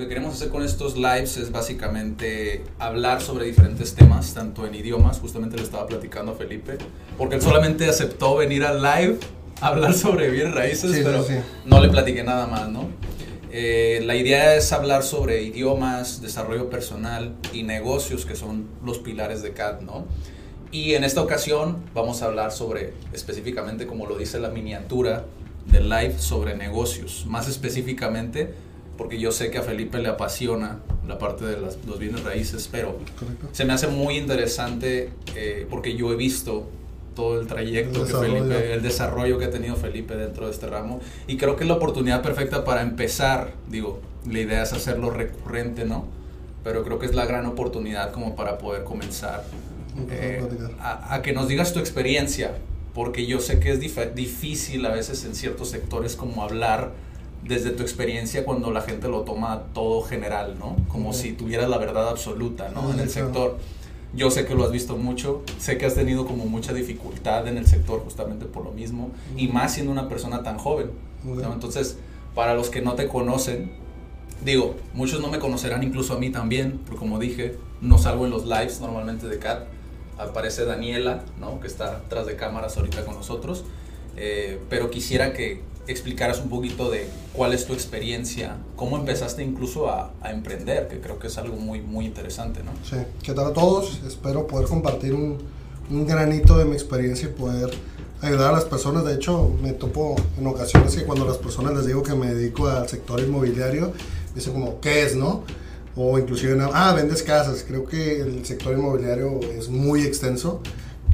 Que queremos hacer con estos lives es básicamente hablar sobre diferentes temas, tanto en idiomas, justamente le estaba platicando a Felipe, porque él solamente aceptó venir al live a hablar sobre bienes raíces, Sí, sí, pero sí. no le platiqué nada más, ¿no? Eh, la idea es hablar sobre idiomas, desarrollo personal y negocios, que son los pilares de CAD, ¿no? Y en esta ocasión vamos a hablar sobre, específicamente como lo dice la miniatura del live, sobre negocios. Más específicamente, porque yo sé que a Felipe le apasiona la parte de las- los bienes raíces, pero Correcto. se me hace muy interesante eh, porque yo he visto todo el trayecto El que desarrollo. Felipe, el desarrollo que ha tenido Felipe dentro de este ramo y creo que es la oportunidad perfecta para empezar, digo, la idea es hacerlo recurrente, ¿no? Pero creo que es la gran oportunidad como para poder comenzar eh, a, a que nos digas tu experiencia, porque yo sé que es dif- difícil a veces en ciertos sectores como hablar desde tu experiencia cuando la gente lo toma todo general, ¿no? Como si tuvieras la verdad absoluta, ¿no? En el sector. Yo sé que lo has visto mucho, sé que has tenido como mucha dificultad en el sector justamente por lo mismo, y más siendo una persona tan joven. ¿no? Entonces, para los que no te conocen, digo, muchos no me conocerán, incluso a mí también, porque como dije, no salgo en los lives normalmente de CAT. Aparece Daniela, ¿no? que está tras de cámaras ahorita con nosotros. Eh, pero quisiera que explicaras un poquito de cuál es tu experiencia, cómo empezaste incluso a, a emprender, que creo que es algo muy, muy interesante, ¿no? Sí, ¿qué tal a todos? Espero poder compartir un, un granito de mi experiencia y poder ayudar a las personas. De hecho, me topo en ocasiones que cuando las personas les digo que me dedico al sector inmobiliario, dicen como, ¿qué es, no? O inclusive, ah, vendes casas. Creo que el sector inmobiliario es muy extenso.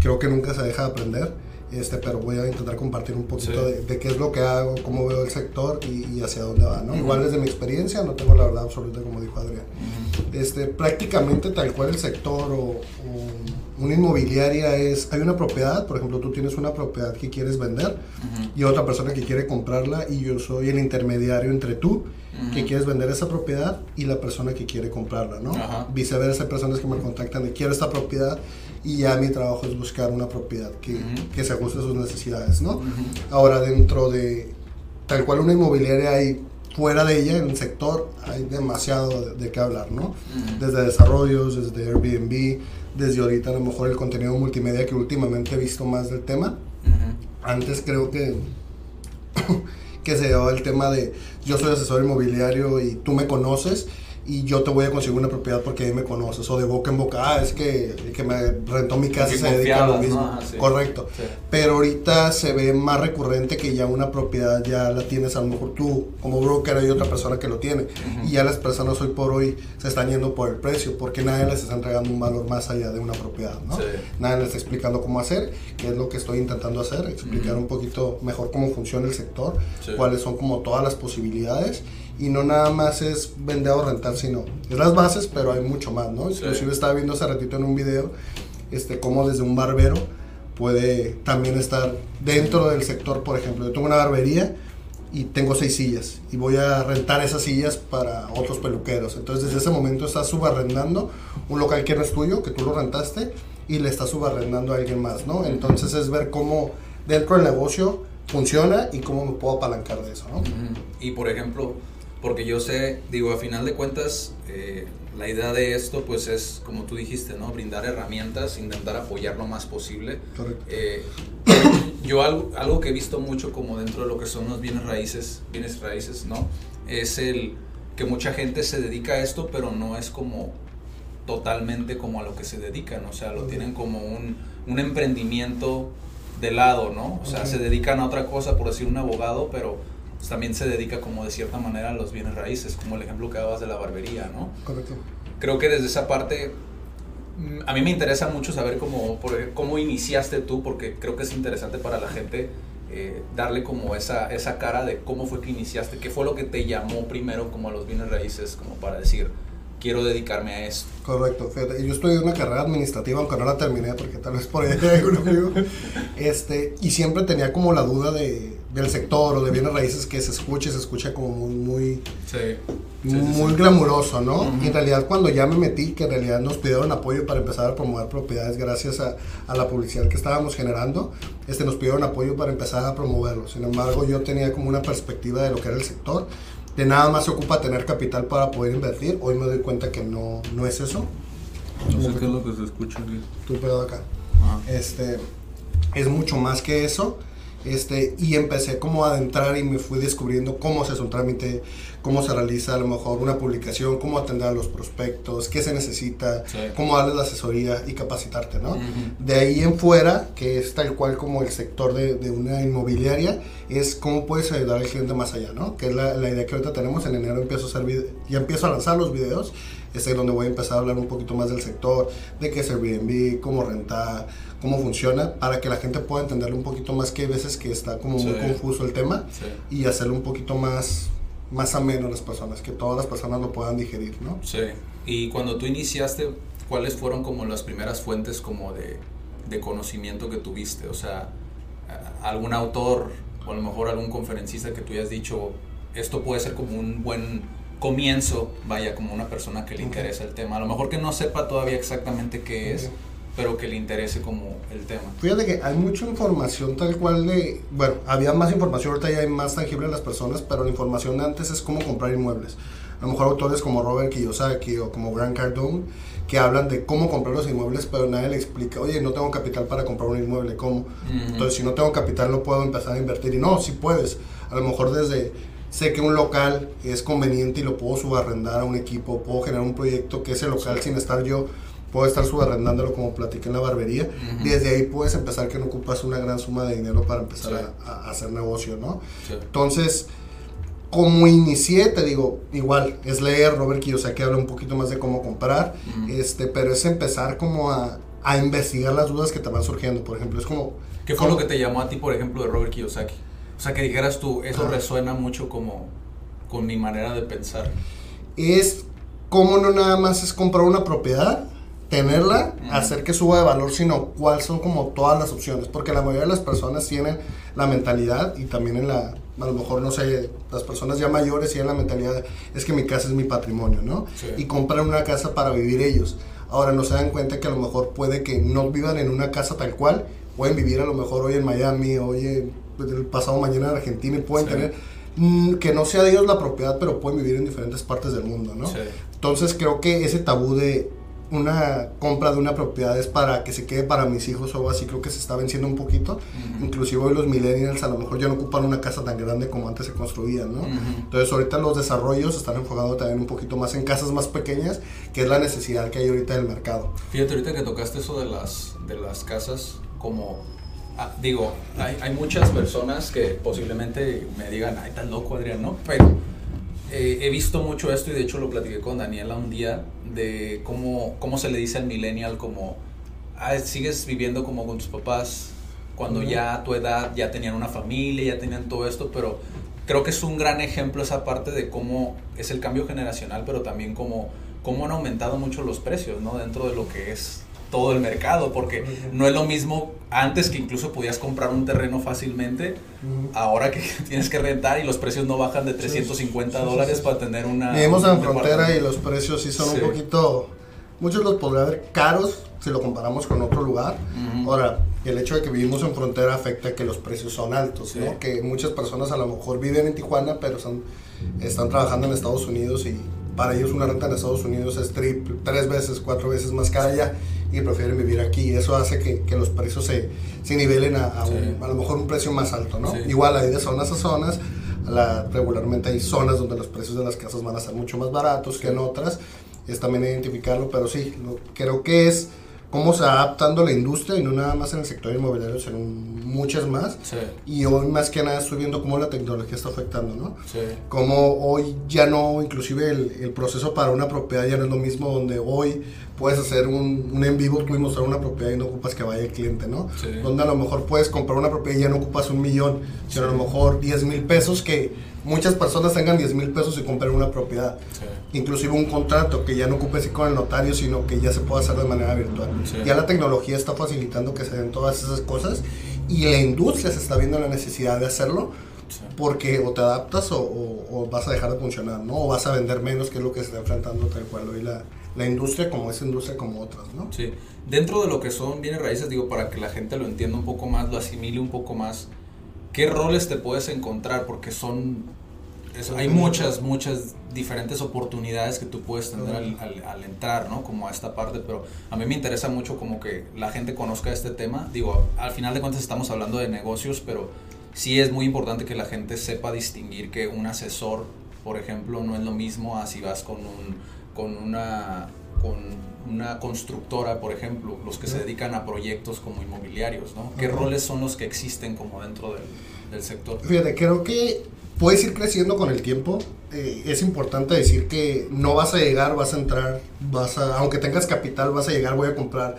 Creo que nunca se deja de aprender. Este, pero voy a intentar compartir un poquito Sí. de, de qué es lo que hago, cómo veo el sector y, y hacia dónde va, ¿no? Ujú. Igual desde mi experiencia, no tengo la verdad absoluta como dijo Adrián este, prácticamente tal cual el sector o, o una inmobiliaria es, hay una propiedad, por ejemplo, tú tienes una propiedad que quieres vender Ujú. y otra persona que quiere comprarla y yo soy el intermediario entre tú que quieres vender esa propiedad y la persona que quiere comprarla, ¿no? Viceversa, hay personas que me contactan de quiero esta propiedad y ya mi trabajo es buscar una propiedad que, Ujú. que se ajuste a sus necesidades, ¿no? Ujú. Ahora, dentro de tal cual una inmobiliaria hay fuera de ella, en el sector, hay demasiado de, de qué hablar, ¿no? Ujú. Desde desarrollos, desde Airbnb, desde ahorita a lo mejor el contenido multimedia que últimamente he visto más del tema. Ujú. Antes creo que, que se llevaba el tema de yo soy asesor inmobiliario y tú me conoces y yo te voy a conseguir una propiedad porque ahí me conoces o de boca en boca, ah, es que el que me rentó mi casa se dedica a lo mismo. ¿no? Ajá, sí. Correcto. Sí. Pero ahorita se ve más recurrente que ya una propiedad ya la tienes a lo mejor tú como broker hay otra persona que lo tiene y ya las personas hoy por hoy se están yendo por el precio porque nadie les está entregando un valor más allá de una propiedad, ¿no? Sí. Nadie les está explicando cómo hacer, que es lo que estoy intentando hacer, explicar Ujú. un poquito mejor cómo funciona el sector, cuáles son como todas las posibilidades y no nada más es vender o rentar, sino es las bases, pero hay mucho más, ¿no? Sí. Inclusive estaba viendo hace ratito en un video este cómo desde un barbero puede también estar dentro del sector, por ejemplo, yo tengo una barbería y tengo seis sillas y voy a rentar esas sillas para otros peluqueros. Entonces desde ese momento estás subarrendando un local que no es tuyo, que tú lo rentaste y le estás subarrendando a alguien más, ¿no? Entonces es ver cómo dentro del negocio funciona y cómo me puedo apalancar de eso, ¿no? Y por ejemplo, porque yo sé, digo, a final de cuentas, eh, la idea de esto, pues es, como tú dijiste, ¿no? Brindar herramientas, intentar apoyar lo más posible. Correcto. Eh, yo algo, algo que he visto mucho como dentro de lo que son los bienes raíces, bienes raíces, ¿no? Es el que mucha gente se dedica a esto, pero no es como totalmente como a lo que se dedican, o sea, lo tienen como un, un emprendimiento de lado, ¿no? O sea, se dedican a otra cosa, por decir un abogado, pero pues, también se dedica como de cierta manera a los bienes raíces, como el ejemplo que dabas de la barbería, ¿no? Correcto. creo que desde esa parte mm, a mí me interesa mucho saber cómo, cómo iniciaste tú, porque creo que es interesante para la gente eh, darle como esa, esa cara de cómo fue que iniciaste, qué fue lo que te llamó primero como a los bienes raíces, como para decir, quiero dedicarme a esto. Correcto, yo estudié una carrera administrativa, aunque no la terminé, porque tal vez por ahí hay algún amigo, este, y siempre tenía como la duda de, del sector o de bienes raíces que se escuche, se escucha como muy, muy, muy glamuroso, ¿no? Y en realidad cuando ya me metí, que en realidad nos pidieron apoyo para empezar a promover propiedades gracias a, a, la publicidad que estábamos generando, este, nos pidieron apoyo para empezar a promoverlo. Sin embargo, yo tenía como una perspectiva de lo que era el sector, de nada más se ocupa tener capital para poder invertir. Hoy me doy cuenta que no, no es eso. No sé qué es lo que se escucha aquí. Tu pedo acá. Este, es mucho más que eso. Este, y empecé como a adentrar y me fui descubriendo cómo se hace un trámite, cómo se realiza a lo mejor una publicación, cómo atender a los prospectos, qué se necesita, cómo darles la asesoría y capacitarte, ¿no? De ahí en fuera, que es tal cual como el sector de, de, una inmobiliaria, es cómo puedes ayudar al cliente más allá, ¿no? Que es la, la idea que ahorita tenemos, en enero empiezo a hacer ya empiezo a lanzar los videos, es donde voy a empezar a hablar un poquito más del sector, de qué es Airbnb, cómo rentar, cómo funciona, para que la gente pueda entenderlo un poquito más, que hay veces que está como sí. muy confuso el tema, sí. y hacerlo un poquito más, más ameno a las personas, que todas las personas lo puedan digerir, ¿no? Sí, y cuando tú iniciaste, ¿cuáles fueron como las primeras fuentes como de, de conocimiento que tuviste? O sea, algún autor o a lo mejor algún conferencista que tú hayas dicho, esto puede ser como un buen comienzo, vaya, como una persona que le interesa el tema. A lo mejor que no sepa todavía exactamente qué es, pero que le interese como el tema. Fíjate que hay mucha información tal cual de, bueno, había más información, ahorita ya hay más tangible en las personas, pero la información de antes es cómo comprar inmuebles. A lo mejor autores como Robert Kiyosaki o como Grant Cardone que hablan de cómo comprar los inmuebles, pero nadie le explica, oye, no tengo capital para comprar un inmueble, ¿cómo? Uh -huh. Entonces, si no tengo capital, no puedo empezar a invertir. Y no, si sí puedes. A lo mejor desde sé que un local es conveniente y lo puedo subarrendar a un equipo, puedo generar un proyecto que ese local sin estar yo, puedo estar subarrendándolo como platiqué en la barbería. Uh -huh. Desde ahí puedes empezar que no ocupas una gran suma de dinero para empezar sí. a, a, hacer negocio, ¿no? Sí. Entonces, como inicié, te digo, igual, es leer Robert Kiyosaki habla un poquito más de cómo comprar, uh -huh. este, pero es empezar como a, a, investigar las dudas que te van surgiendo, por ejemplo, es como... ¿Qué fue lo que te llamó a ti, por ejemplo, de Robert Kiyosaki? O sea, que dijeras tú, eso ah. resuena mucho como con mi manera de pensar. Es cómo no nada más es comprar una propiedad, tenerla, hacer que suba de valor, sino cuáles son como todas las opciones. Porque la mayoría de las personas tienen la mentalidad y también en la, a lo mejor no sé, las personas ya mayores tienen la mentalidad, es que mi casa es mi patrimonio, ¿no? Sí. Y compran una casa para vivir ellos. Ahora no se dan cuenta que a lo mejor puede que no vivan en una casa tal cual, pueden vivir a lo mejor hoy en Miami, hoy en el pasado mañana en Argentina y pueden sí. tener mm, que no sea de ellos la propiedad, pero pueden vivir en diferentes partes del mundo, ¿no? Sí. Entonces creo que ese tabú de una compra de una propiedad es para que se quede para mis hijos o algo así, creo que se está venciendo un poquito. Uh -huh. Inclusive hoy los millennials a lo mejor ya no ocupan una casa tan grande como antes se construían, ¿no? Uh -huh. Entonces ahorita los desarrollos están enfocados también un poquito más en casas más pequeñas, que es la necesidad que hay ahorita del mercado. Fíjate, ahorita que tocaste eso de las, de las casas, como Ah, digo, hay, hay, muchas personas que posiblemente me digan, ay, tan loco Adrián, ¿no? Pero eh, he visto mucho esto y de hecho lo platiqué con Daniela un día de cómo, cómo se le dice al millennial como, ah, sigues viviendo como con tus papás cuando uh -huh. ya a tu edad ya tenían una familia, ya tenían todo esto, pero creo que es un gran ejemplo esa parte de cómo es el cambio generacional, pero también cómo, cómo han aumentado mucho los precios, ¿no? Dentro de lo que es todo el mercado, porque no es lo mismo antes que incluso podías comprar un terreno fácilmente, uh -huh. ahora que tienes que rentar y los precios no bajan de 350 sí, dólares sí, sí, para tener una... Vivimos en frontera y los precios sí son un poquito, muchos los podrían ver caros si lo comparamos con otro lugar. Uh -huh. Ahora, el hecho de que vivimos en frontera afecta que los precios son altos, ¿no? Que muchas personas a lo mejor viven en Tijuana, pero son, están trabajando en Estados Unidos y para ellos una renta en Estados Unidos es triple, tres veces, cuatro veces más cara allá y prefieren vivir aquí. Eso hace que, que los precios se, se nivelen a, a, sí. un, a, lo mejor un precio más alto, ¿no? Sí. Igual hay de zonas a zonas, la, regularmente hay zonas donde los precios de las casas van a ser mucho más baratos que en otras, es también identificarlo, pero sí, lo, creo que es cómo se adaptando la industria y no nada más en el sector inmobiliario, sino muchas más. Sí. Y hoy más que nada estoy viendo cómo la tecnología está afectando, ¿no? Sí. Como hoy ya no, inclusive el, el proceso para una propiedad ya no es lo mismo, donde hoy puedes hacer un, un en vivo, tú y mostrar una propiedad y no ocupas que vaya el cliente, ¿no? Sí. Donde a lo mejor puedes comprar una propiedad y ya no ocupas un millón, sino a lo mejor 10 mil pesos, que muchas personas tengan 10 mil pesos y compren una propiedad. Sí. Inclusive un contrato que ya no ocupes con el notario, sino que ya se puede hacer de manera virtual. Sí. Ya la tecnología está facilitando que se den todas esas cosas y la industria se está viendo la necesidad de hacerlo Sí. porque o te adaptas o, o- o vas a dejar de funcionar, ¿no? O vas a vender menos, que es lo que se está enfrentando tal cual hoy la, la industria, como esa industria como otras, ¿no? Sí, dentro de lo que son bienes raíces, digo, para que la gente lo entienda un poco más, lo asimile un poco más, ¿qué roles te puedes encontrar? Porque son, es- hay muchas, muchas diferentes oportunidades que tú puedes tener al, al- al entrar, ¿no? Como a esta parte, pero a mí me interesa mucho como que la gente conozca este tema. Digo, al final de cuentas estamos hablando de negocios, pero sí es muy importante que la gente sepa distinguir que un asesor, por ejemplo, no es lo mismo a si vas con un con una con una constructora, por ejemplo, los que se dedican a proyectos como inmobiliarios, ¿no? ¿Qué Ajá. roles son los que existen como dentro del, del sector? Fíjate, creo que puedes ir creciendo con el tiempo. Eh, es importante decir que no vas a llegar, vas a entrar, vas a, aunque tengas capital, vas a llegar, voy a comprar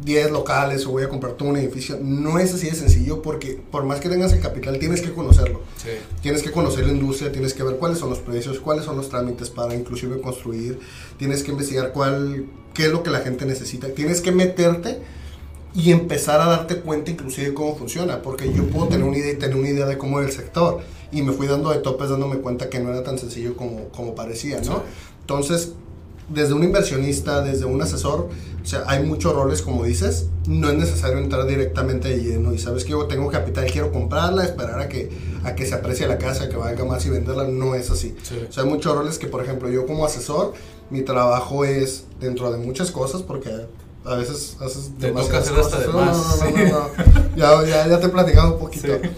10 locales o voy a comprar todo un edificio. No es así de sencillo porque por más que tengas el capital, tienes que conocerlo. Sí, Tienes que conocer la industria, tienes que ver cuáles son los precios, cuáles son los trámites para inclusive construir, tienes que investigar cuál, qué es lo que la gente necesita, tienes que meterte y empezar a darte cuenta inclusive de cómo funciona, porque yo puedo tener una idea y tener una idea de cómo es el sector y me fui dando de topes dándome cuenta que no era tan sencillo como, como parecía, ¿no? Sí. Entonces, desde un inversionista, desde un asesor, o sea, hay muchos roles, como dices, no es necesario entrar directamente de lleno y sabes que yo tengo capital, quiero comprarla, esperar a que, a que se aprecie la casa, que valga más y venderla, no es así. Sí. O sea, hay muchos roles que, por ejemplo, yo como asesor, mi trabajo es dentro de muchas cosas, porque a veces haces Te toca demasiadas hacer hasta de No, no, no, sí. no, ya, ya te he platicado un poquito. Sí.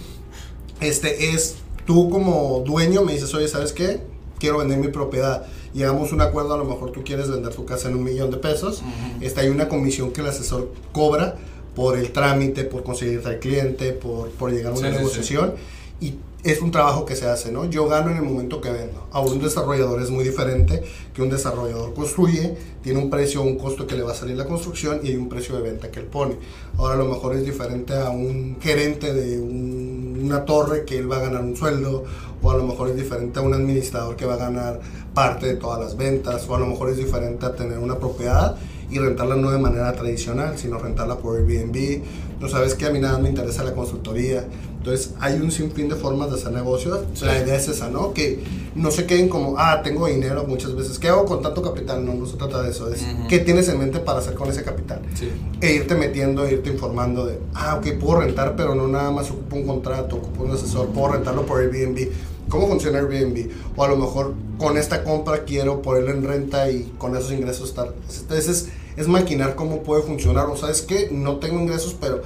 Este es, tú como dueño me dices, oye, ¿sabes qué? Quiero vender mi propiedad. Llegamos a un acuerdo, a lo mejor tú quieres vender tu casa en un millón de pesos. Este, hay una comisión que el asesor cobra por el trámite, por conseguirte al cliente, por, por llegar a una Sí, sí, sí. negociación. Y es un trabajo que se hace, ¿no? Yo gano en el momento que vendo. Ahora un desarrollador es muy diferente que un desarrollador construye, tiene un precio, un costo que le va a salir la construcción y hay un precio de venta que él pone. Ahora a lo mejor es diferente a un gerente de un- una torre que él va a ganar un sueldo, o a lo mejor es diferente a un administrador que va a ganar parte de todas las ventas, o a lo mejor es diferente a tener una propiedad y rentarla no de manera tradicional, sino rentarla por Airbnb. No sabes que a mí nada me interesa la consultoría. Entonces hay un sinfín de formas de hacer negocios. Sí. La idea es esa, ¿no? Que no se queden como, ah, tengo dinero muchas veces. ¿Qué hago con tanto capital? No, no se trata de eso. Es Ujú. qué tienes en mente para hacer con ese capital. Sí. E irte metiendo, irte informando de, ah, ok, puedo rentar, pero no nada más ocupo un contrato, ocupo un asesor, puedo rentarlo por Airbnb. ¿Cómo funciona Airbnb? O a lo mejor con esta compra quiero ponerlo en renta y con esos ingresos estar. Entonces es, es maquinar cómo puede funcionar. O sabes que no tengo ingresos, pero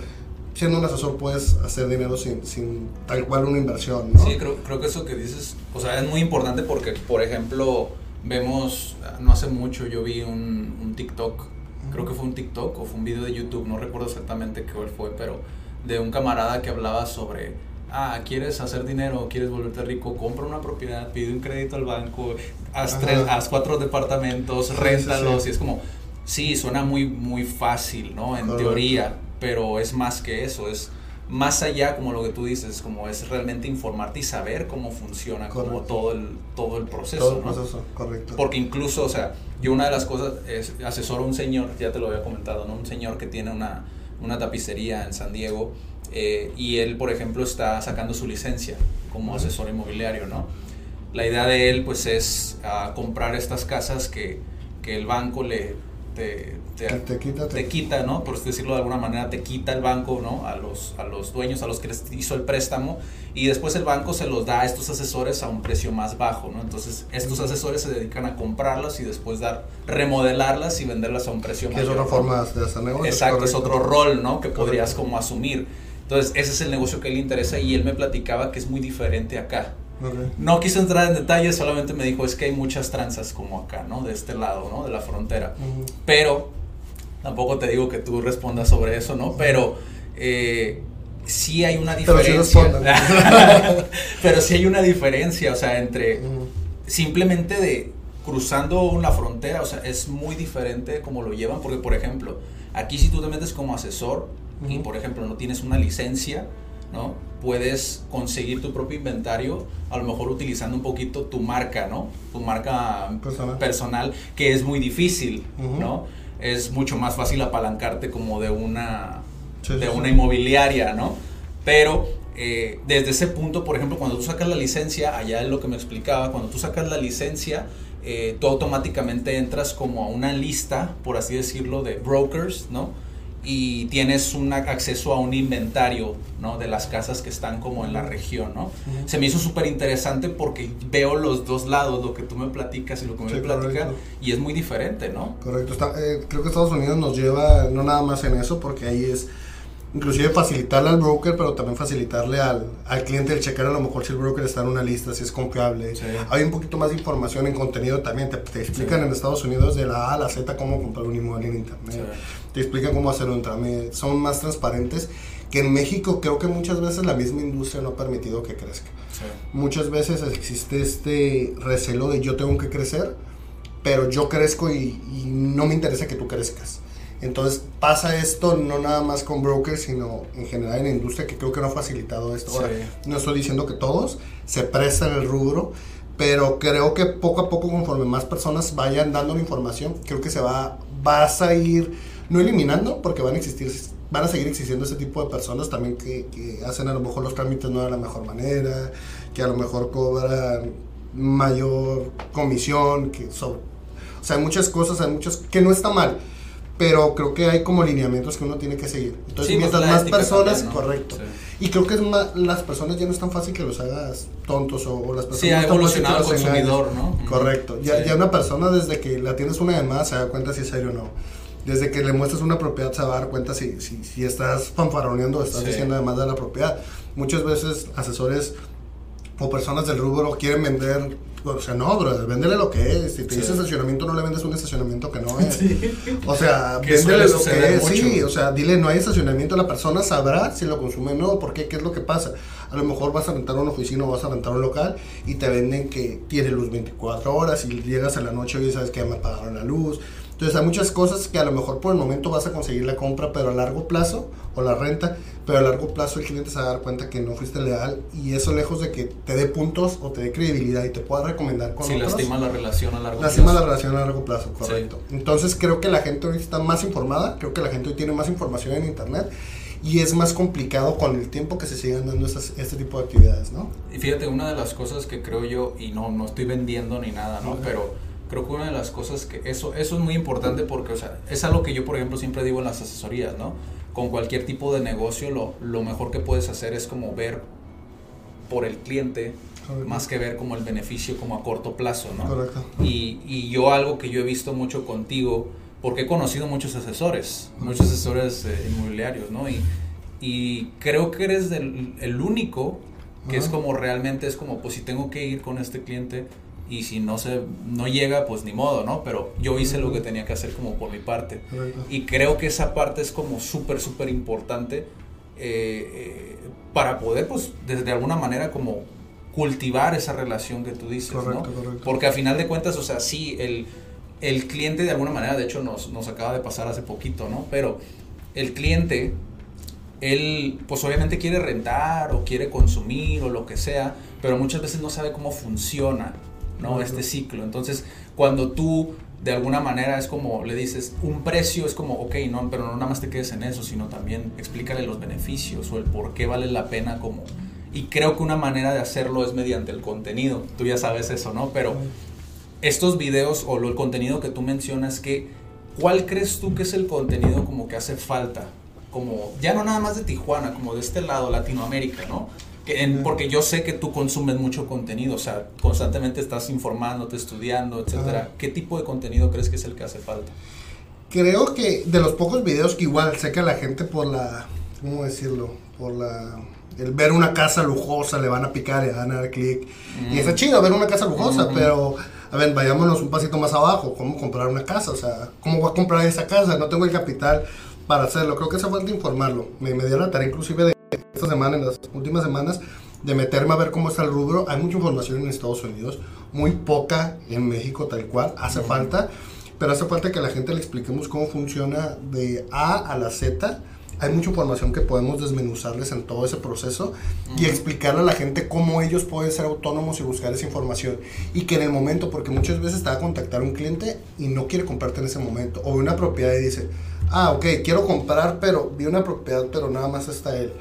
siendo un asesor puedes hacer dinero sin, sin tal cual una inversión, ¿no? Sí, creo, creo que eso que dices, o sea, es muy importante porque, por ejemplo, vemos, no hace mucho yo vi un, un TikTok, creo que fue un TikTok o fue un video de YouTube, no recuerdo exactamente qué fue, pero de un camarada que hablaba sobre, ah, quieres hacer dinero, quieres volverte rico, compra una propiedad, pide un crédito al banco, haz, tres, haz cuatro departamentos, Sí, sí, réntalos, sí. y es como, sí, suena muy, muy fácil, ¿no? En Correcto. teoría, pero es más que eso, es más allá, como lo que tú dices, como es realmente informarte y saber cómo funciona como Correcto. todo el, todo el proceso, Todo el ¿no? proceso, correcto. Porque incluso, o sea, yo una de las cosas es asesoro a un señor, ya te lo había comentado, ¿no? Un señor que tiene una, una tapicería en San Diego eh, y él, por ejemplo, está sacando su licencia como asesor inmobiliario, ¿no? La idea de él, pues, es ah, comprar estas casas que, que el banco le... Te, te, quita, te- quita, ¿no? Por decirlo de alguna manera, te quita el banco, ¿no? A los, a los dueños, a los que les hizo el préstamo, y después el banco se los da a estos asesores a un precio más bajo, ¿no? Entonces, estos asesores se dedican a comprarlas y después dar, remodelarlas y venderlas a un precio Que mayor. es otra forma de hacer negocios. Exacto, es otro rol, ¿no? Que Correcto. podrías como asumir. Entonces, ese es el negocio que él le interesa y él me platicaba que es muy diferente acá. No quiso entrar en detalles, solamente me dijo, es que hay muchas tranzas como acá, ¿no? De este lado, ¿no? De la frontera. Pero tampoco te digo que tú respondas sobre eso, ¿no? Pero eh, sí hay una Pero sí diferencia. Pero sí hay una diferencia, o sea, entre simplemente de cruzando una frontera, o sea, es muy diferente como lo llevan, porque por ejemplo, aquí si tú te metes como asesor y por ejemplo no tienes una licencia, ¿no? Puedes conseguir tu propio inventario, a lo mejor utilizando un poquito tu marca, ¿no? Tu marca Personal. personal, que es muy difícil. ¿no? Es mucho más fácil apalancarte como de una, Sí, de sí, una sí. inmobiliaria, ¿no? Pero eh, desde ese punto, por ejemplo, cuando tú sacas la licencia, allá es lo que me explicaba, cuando tú sacas la licencia, eh, tú automáticamente entras como a una lista, por así decirlo, de brokers, ¿no? Y tienes un acceso a un inventario, ¿no? De las casas que están como en la región, ¿no? Se me hizo súper interesante porque veo los dos lados, lo que tú me platicas y lo que me Sí, platicas, y es muy diferente, ¿no? Correcto. Está- eh, creo que Estados Unidos nos lleva no nada más en eso, porque ahí es inclusive facilitarle al broker, pero también facilitarle al, al cliente el checar a lo mejor si el broker está en una lista, si es confiable. Sí. Hay un poquito más de información en contenido también. Te, te explican Sí. en Estados Unidos de la A a la Z cómo comprar un inmueble en internet. Sí. Te explican cómo hacer un trámite. Son más transparentes que en México creo que muchas veces la misma industria no ha permitido que crezca. Muchas veces existe este recelo de yo tengo que crecer, pero yo crezco y, y no me interesa que tú crezcas. Entonces pasa esto no nada más con brokers, sino en general en la industria que creo que no ha facilitado esto. Ahora, Sí. no estoy diciendo que todos se prestan el rubro, pero creo que poco a poco conforme más personas vayan dando la información, creo que se va, vas a ir, no eliminando, porque van a existir, van a seguir existiendo ese tipo de personas también que, que hacen a lo mejor los trámites no de la mejor manera, que a lo mejor cobran mayor comisión, que sobre, o sea, hay muchas cosas, hay muchas que no está mal, pero creo que hay como lineamientos que uno tiene que seguir. Entonces, Sí, mientras más personas, también, ¿no? correcto. Sí. Y creo que es más, las personas ya no es tan fácil que los hagas tontos o, o las personas Sí, ha evolucionado el consumidor, ¿no? Correcto. Ya, Sí. ya una persona desde que la tienes una llamada se da cuenta si es serio o no. Desde que le muestras una propiedad se va a dar cuenta si, si, si estás fanfaroneando o estás diciendo además de la propiedad. Muchas veces asesores o personas del rubro quieren vender, o sea, no, bro, véndele lo que es. Si te Sí. dice estacionamiento, no le vendes un estacionamiento que no es. O sea, véndele lo que es. mucho. Sí, o sea, dile no hay estacionamiento, la persona sabrá si lo consume o no, porque qué es lo que pasa. A lo mejor vas a rentar una oficina o vas a rentar un local y te venden que tiene luz 24 horas y llegas a la noche y sabes que ya me apagaron la luz. Entonces hay muchas cosas que a lo mejor por el momento vas a conseguir la compra, pero a largo plazo, o la renta, pero a largo plazo el cliente se va a dar cuenta que no fuiste leal y eso lejos de que te dé puntos o te dé credibilidad y te pueda recomendar con Si otros. lastima la relación a largo Lastima la plazo. relación a largo plazo, correcto. Entonces creo que la gente hoy está más informada, creo que la gente hoy tiene más información en internet y es más complicado con el tiempo que se sigan dando estas- este tipo de actividades, ¿no? Y fíjate, una de las cosas que creo yo, y no, no estoy vendiendo ni nada, ¿no? Pero creo que una de las cosas que eso, eso es muy importante porque, o sea, es algo que yo, por ejemplo, siempre digo en las asesorías, ¿no? Con cualquier tipo de negocio, lo, lo mejor que puedes hacer es como ver por el cliente, Correcto. más que ver como el beneficio como a corto plazo, ¿no? Correcto. Y, y yo algo que yo he visto mucho contigo, porque he conocido muchos asesores, muchos asesores eh, inmobiliarios, ¿no? Y, y creo que eres el, el único que es Ajá. como realmente es como, pues si tengo que ir con este cliente y si no se no llega, pues ni modo, ¿no? Pero yo hice lo que tenía que hacer como por mi parte. Y creo que esa parte es como súper, súper importante eh, eh, para poder, pues, de, de alguna manera como cultivar esa relación que tú dices, Correcto, ¿no? correcto. Porque a final de cuentas, o sea, sí, el, el cliente de alguna manera, de hecho nos, nos acaba de pasar hace poquito, ¿no? Pero el cliente, él pues obviamente quiere rentar o quiere consumir o lo que sea, pero muchas veces no sabe cómo funciona, ¿no? Este ciclo. Entonces, cuando tú de alguna manera es como le dices un precio, es como, ok, no, pero no nada más te quedes en eso, sino también explícale los beneficios o el por qué vale la pena como... Y creo que una manera de hacerlo es mediante el contenido. Tú ya sabes eso, ¿no? Pero estos videos o lo, el contenido que tú mencionas, que, ¿cuál crees tú que es el contenido como que hace falta? Como, ya no nada más de Tijuana, como de este lado, Latinoamérica, ¿no? En- porque yo sé que tú consumes mucho contenido, o sea, constantemente estás informándote, estudiando, etcétera. ¿Qué tipo de contenido crees que es el que hace falta? Creo que de los pocos videos que igual sé que a la gente por la ¿cómo decirlo? Por la, el ver una casa lujosa, le van a picar y van a dar clic. Y está chido ver una casa lujosa, pero, a ver, vayámonos un pasito más abajo. ¿Cómo comprar una casa? O sea, ¿cómo voy a comprar esa casa? No tengo el capital para hacerlo. Creo que hace falta informarlo. Me, me dio la tarea inclusive de esta semana, en las últimas semanas, de meterme a ver cómo está el rubro. Hay mucha información en Estados Unidos, muy poca en México tal cual. Hace falta, pero hace falta que a la gente le expliquemos cómo funciona de A a la Z. Hay mucha información que podemos desmenuzarles en todo ese proceso y explicarle a la gente cómo ellos pueden ser autónomos y buscar esa información. Y que en el momento, porque muchas veces te va a contactar un cliente y no quiere comprarte en ese momento, o una propiedad y dice, ah, ok, quiero comprar, pero vi una propiedad, pero nada más está él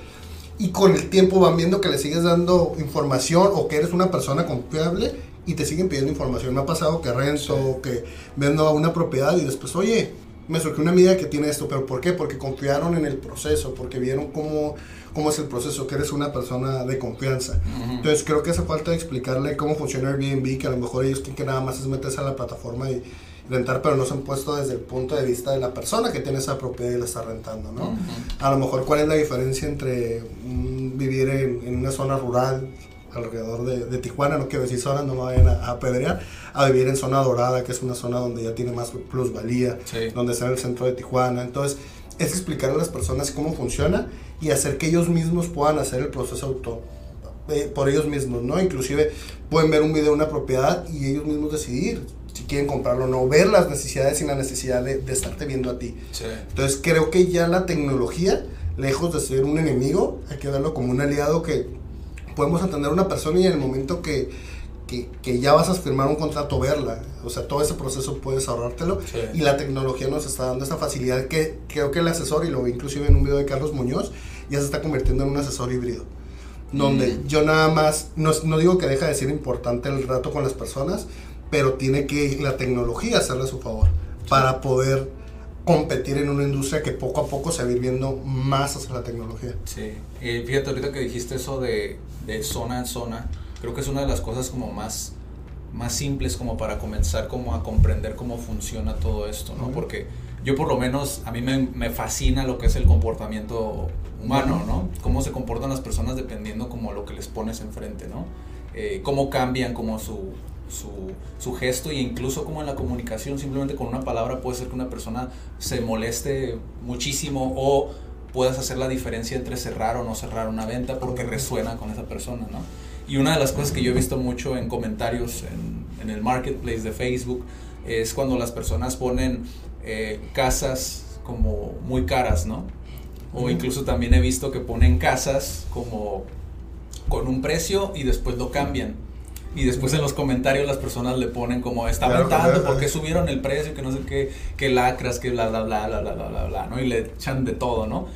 y con el tiempo van viendo que le sigues dando información o que eres una persona confiable y te siguen pidiendo información. Me ha pasado que rento, que vendo una propiedad y después, oye, me surgió una amiga que tiene esto, pero ¿por qué? Porque confiaron en el proceso, porque vieron cómo, cómo es el proceso, que eres una persona de confianza. Entonces creo que hace falta explicarle cómo funciona Airbnb, que a lo mejor ellos creen que nada más es meterse a la plataforma y rentar, pero no se han puesto desde el punto de vista de la persona que tiene esa propiedad y la está rentando, ¿no? A lo mejor cuál es la diferencia entre mm, vivir en, en una zona rural alrededor de, de Tijuana, no quiero decir zona, no me vayan a, a apedrear, a vivir en zona dorada, que es una zona donde ya tiene más plusvalía, Sí. donde está en el centro de Tijuana. Entonces, es explicar a las personas cómo funciona y hacer que ellos mismos puedan hacer el proceso auto eh, por ellos mismos, ¿no? Inclusive pueden ver un video de una propiedad y ellos mismos decidir si quieren comprarlo o no, ver las necesidades sin la necesidad de, de estarte viendo a ti. Sí. Entonces creo que ya la tecnología, lejos de ser un enemigo, hay que verlo como un aliado que podemos entender a una persona y en el momento que, que, que ya vas a firmar un contrato, verla. O sea, todo ese proceso puedes ahorrártelo Sí. y la tecnología nos está dando esta facilidad que creo que el asesor, y lo vi inclusive en un video de Carlos Muñoz, ya se está convirtiendo en un asesor híbrido. Donde Mm. yo nada más, no, no digo que deja de ser importante el rato con las personas, pero tiene que la tecnología hacerle a su favor para poder competir en una industria que poco a poco se va a ir viendo más hacia la tecnología. Sí, y fíjate ahorita que dijiste eso de, de zona en zona, creo que es una de las cosas como más, más simples como para comenzar como a comprender cómo funciona todo esto, ¿no? Porque yo por lo menos, a mí me, me fascina lo que es el comportamiento humano, ¿no? Cómo se comportan las personas dependiendo como lo que les pones enfrente, ¿no? Eh, cómo cambian como su, su, su gesto e incluso como en la comunicación, simplemente con una palabra puede ser que una persona se moleste muchísimo o puedas hacer la diferencia entre cerrar o no cerrar una venta porque resuena con esa persona, ¿no? Y una de las cosas que yo he visto mucho en comentarios en, en el marketplace de Facebook es cuando las personas ponen eh, casas como muy caras, ¿no? O incluso también he visto que ponen casas como con un precio y después lo cambian y después en los comentarios las personas le ponen como está aumentando, ¿por qué subieron el precio? Que no sé qué, que lacras, que bla, bla, bla, bla, bla, bla, bla, ¿no? Y le echan de todo, ¿no?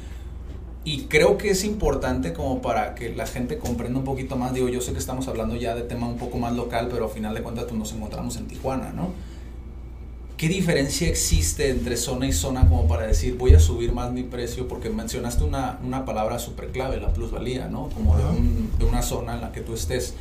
Y creo que es importante como para que la gente comprenda un poquito más. Digo, yo sé que estamos hablando ya de tema un poco más local, pero al final de cuentas pues, nos encontramos en Tijuana, ¿no? ¿Qué diferencia existe entre zona y zona como para decir voy a subir más mi precio? Porque mencionaste una, una palabra súper clave, la plusvalía, ¿no? Como de una zona en la que tú estés.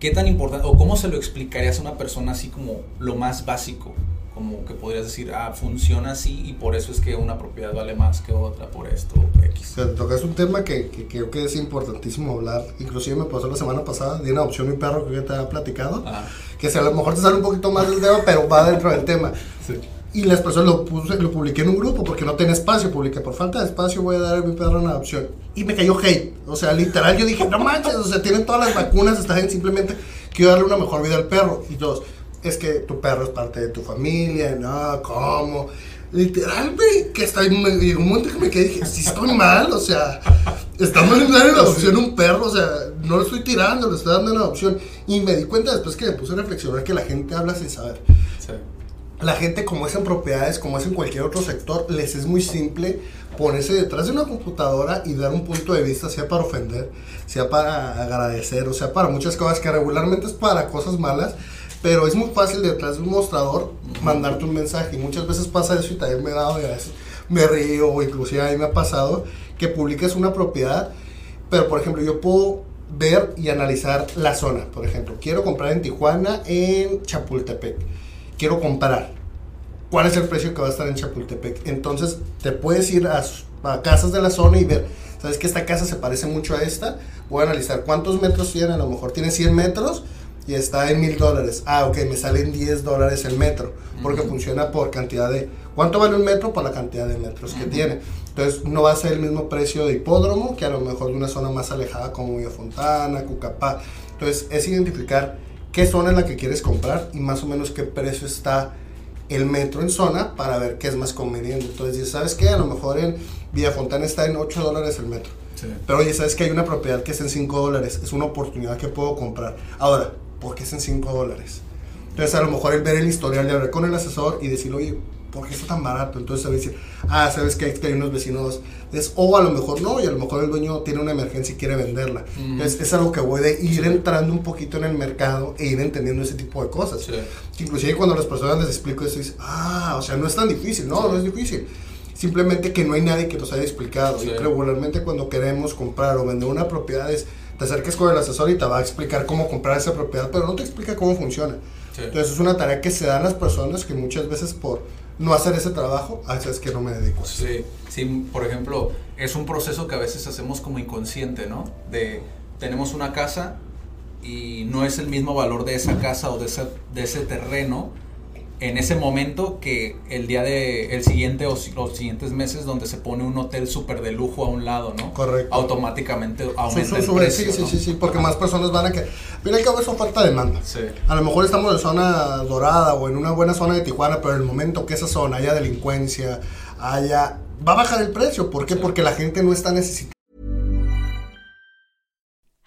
¿Qué tan importante, o cómo se lo explicarías a una persona así como lo más básico? Como que podrías decir, ah, funciona así y por eso es que una propiedad vale más que otra por esto, X. O sea, tocas un tema que, que creo que es importantísimo hablar. Inclusive me pasó la semana pasada, di una opción mi perro que ya te había platicado. Que si a lo mejor te sale un poquito más del tema, pero va dentro del tema. sí. Y las personas lo, puse, lo publiqué en un grupo porque no tenía espacio. Publiqué por falta de espacio, voy a dar a mi perro una adopción. Y me cayó hate. O sea, literal, yo dije, no manches, o sea, tienen todas las vacunas, está bien, simplemente quiero darle una mejor vida al perro. Y dos, es que tu perro es parte de tu familia, no, ¿cómo? Literal, güey, que hasta me un momento que me quedé dije, sí estoy mal, o sea, está mal en dar en adopción un perro, o sea, no lo estoy tirando, lo estoy dando en adopción. Y me di cuenta después que me puse a reflexionar que la gente habla sin saber. La gente, como es en propiedades, como es en cualquier otro sector, les es muy simple ponerse detrás de una computadora y dar un punto de vista, sea para ofender, sea para agradecer, o sea para muchas cosas que regularmente es para cosas malas, pero es muy fácil detrás de un mostrador mandarte un mensaje. Y muchas veces pasa eso y también me he dado y me río, o inclusive a mí me ha pasado que publiques una propiedad, pero por ejemplo, yo puedo ver y analizar la zona. Por ejemplo, quiero comprar en Tijuana, en Chapultepec quiero comprar. cuál es el precio que va a estar en Chapultepec. Entonces te puedes ir a, a casas de la zona y ver, sabes que esta casa se parece mucho a esta, voy a analizar cuántos metros tiene, a lo mejor tiene 100 metros y está en mil dólares. Ah, ok, me salen 10 dólares el metro, porque funciona por cantidad de... ¿Cuánto vale un metro? Por la cantidad de metros que tiene. Entonces no va a ser el mismo precio de hipódromo que a lo mejor de una zona más alejada como Fontana, Cucapá. Entonces es identificar qué zona es la que quieres comprar y más o menos qué precio está el metro en zona para ver qué es más conveniente. Entonces, ¿sabes qué? A lo mejor en Fontana está en 8 dólares el metro. Pero oye, ¿sabes que hay una propiedad que es en 5 dólares? Es una oportunidad que puedo comprar. Ahora, ¿por qué es en 5 dólares? Entonces, a lo mejor el ver el historial de hablar con el asesor y decir, oye, ¿por qué está tan barato? Entonces, se va a decir, ah, ¿sabes que hay unos vecinos? Es, o a lo mejor no, y a lo mejor el dueño tiene una emergencia y quiere venderla. Entonces, es algo que voy de ir entrando un poquito en el mercado e ir entendiendo ese tipo de cosas. Inclusive cuando las personas les explico eso, dicen, ah, o sea, no es tan difícil. No, no es difícil simplemente que no hay nadie que nos haya explicado. Y regularmente cuando queremos comprar o vender una propiedad es, te acerques con el asesor y te va a explicar cómo comprar esa propiedad, pero no te explica cómo funciona. Entonces es una tarea que se dan las personas que muchas veces por no hacer ese trabajo, a veces es que no me dedico. Sí, sí, por ejemplo, es un proceso que a veces hacemos como inconsciente, ¿no? De, tenemos una casa y no es el mismo valor de esa casa o de ese, de ese terreno en ese momento que el día de el siguiente o los siguientes meses donde se pone un hotel súper de lujo a un lado, ¿no? Correcto. Automáticamente aumenta el precio, sí, sí, sí, porque más personas van a que... Mira que es falta de demanda. Sí. A lo mejor estamos en zona dorada o en una buena zona de Tijuana, pero en el momento que esa zona haya delincuencia, haya... Va a bajar el precio. ¿Por qué? Porque la gente no está necesitada.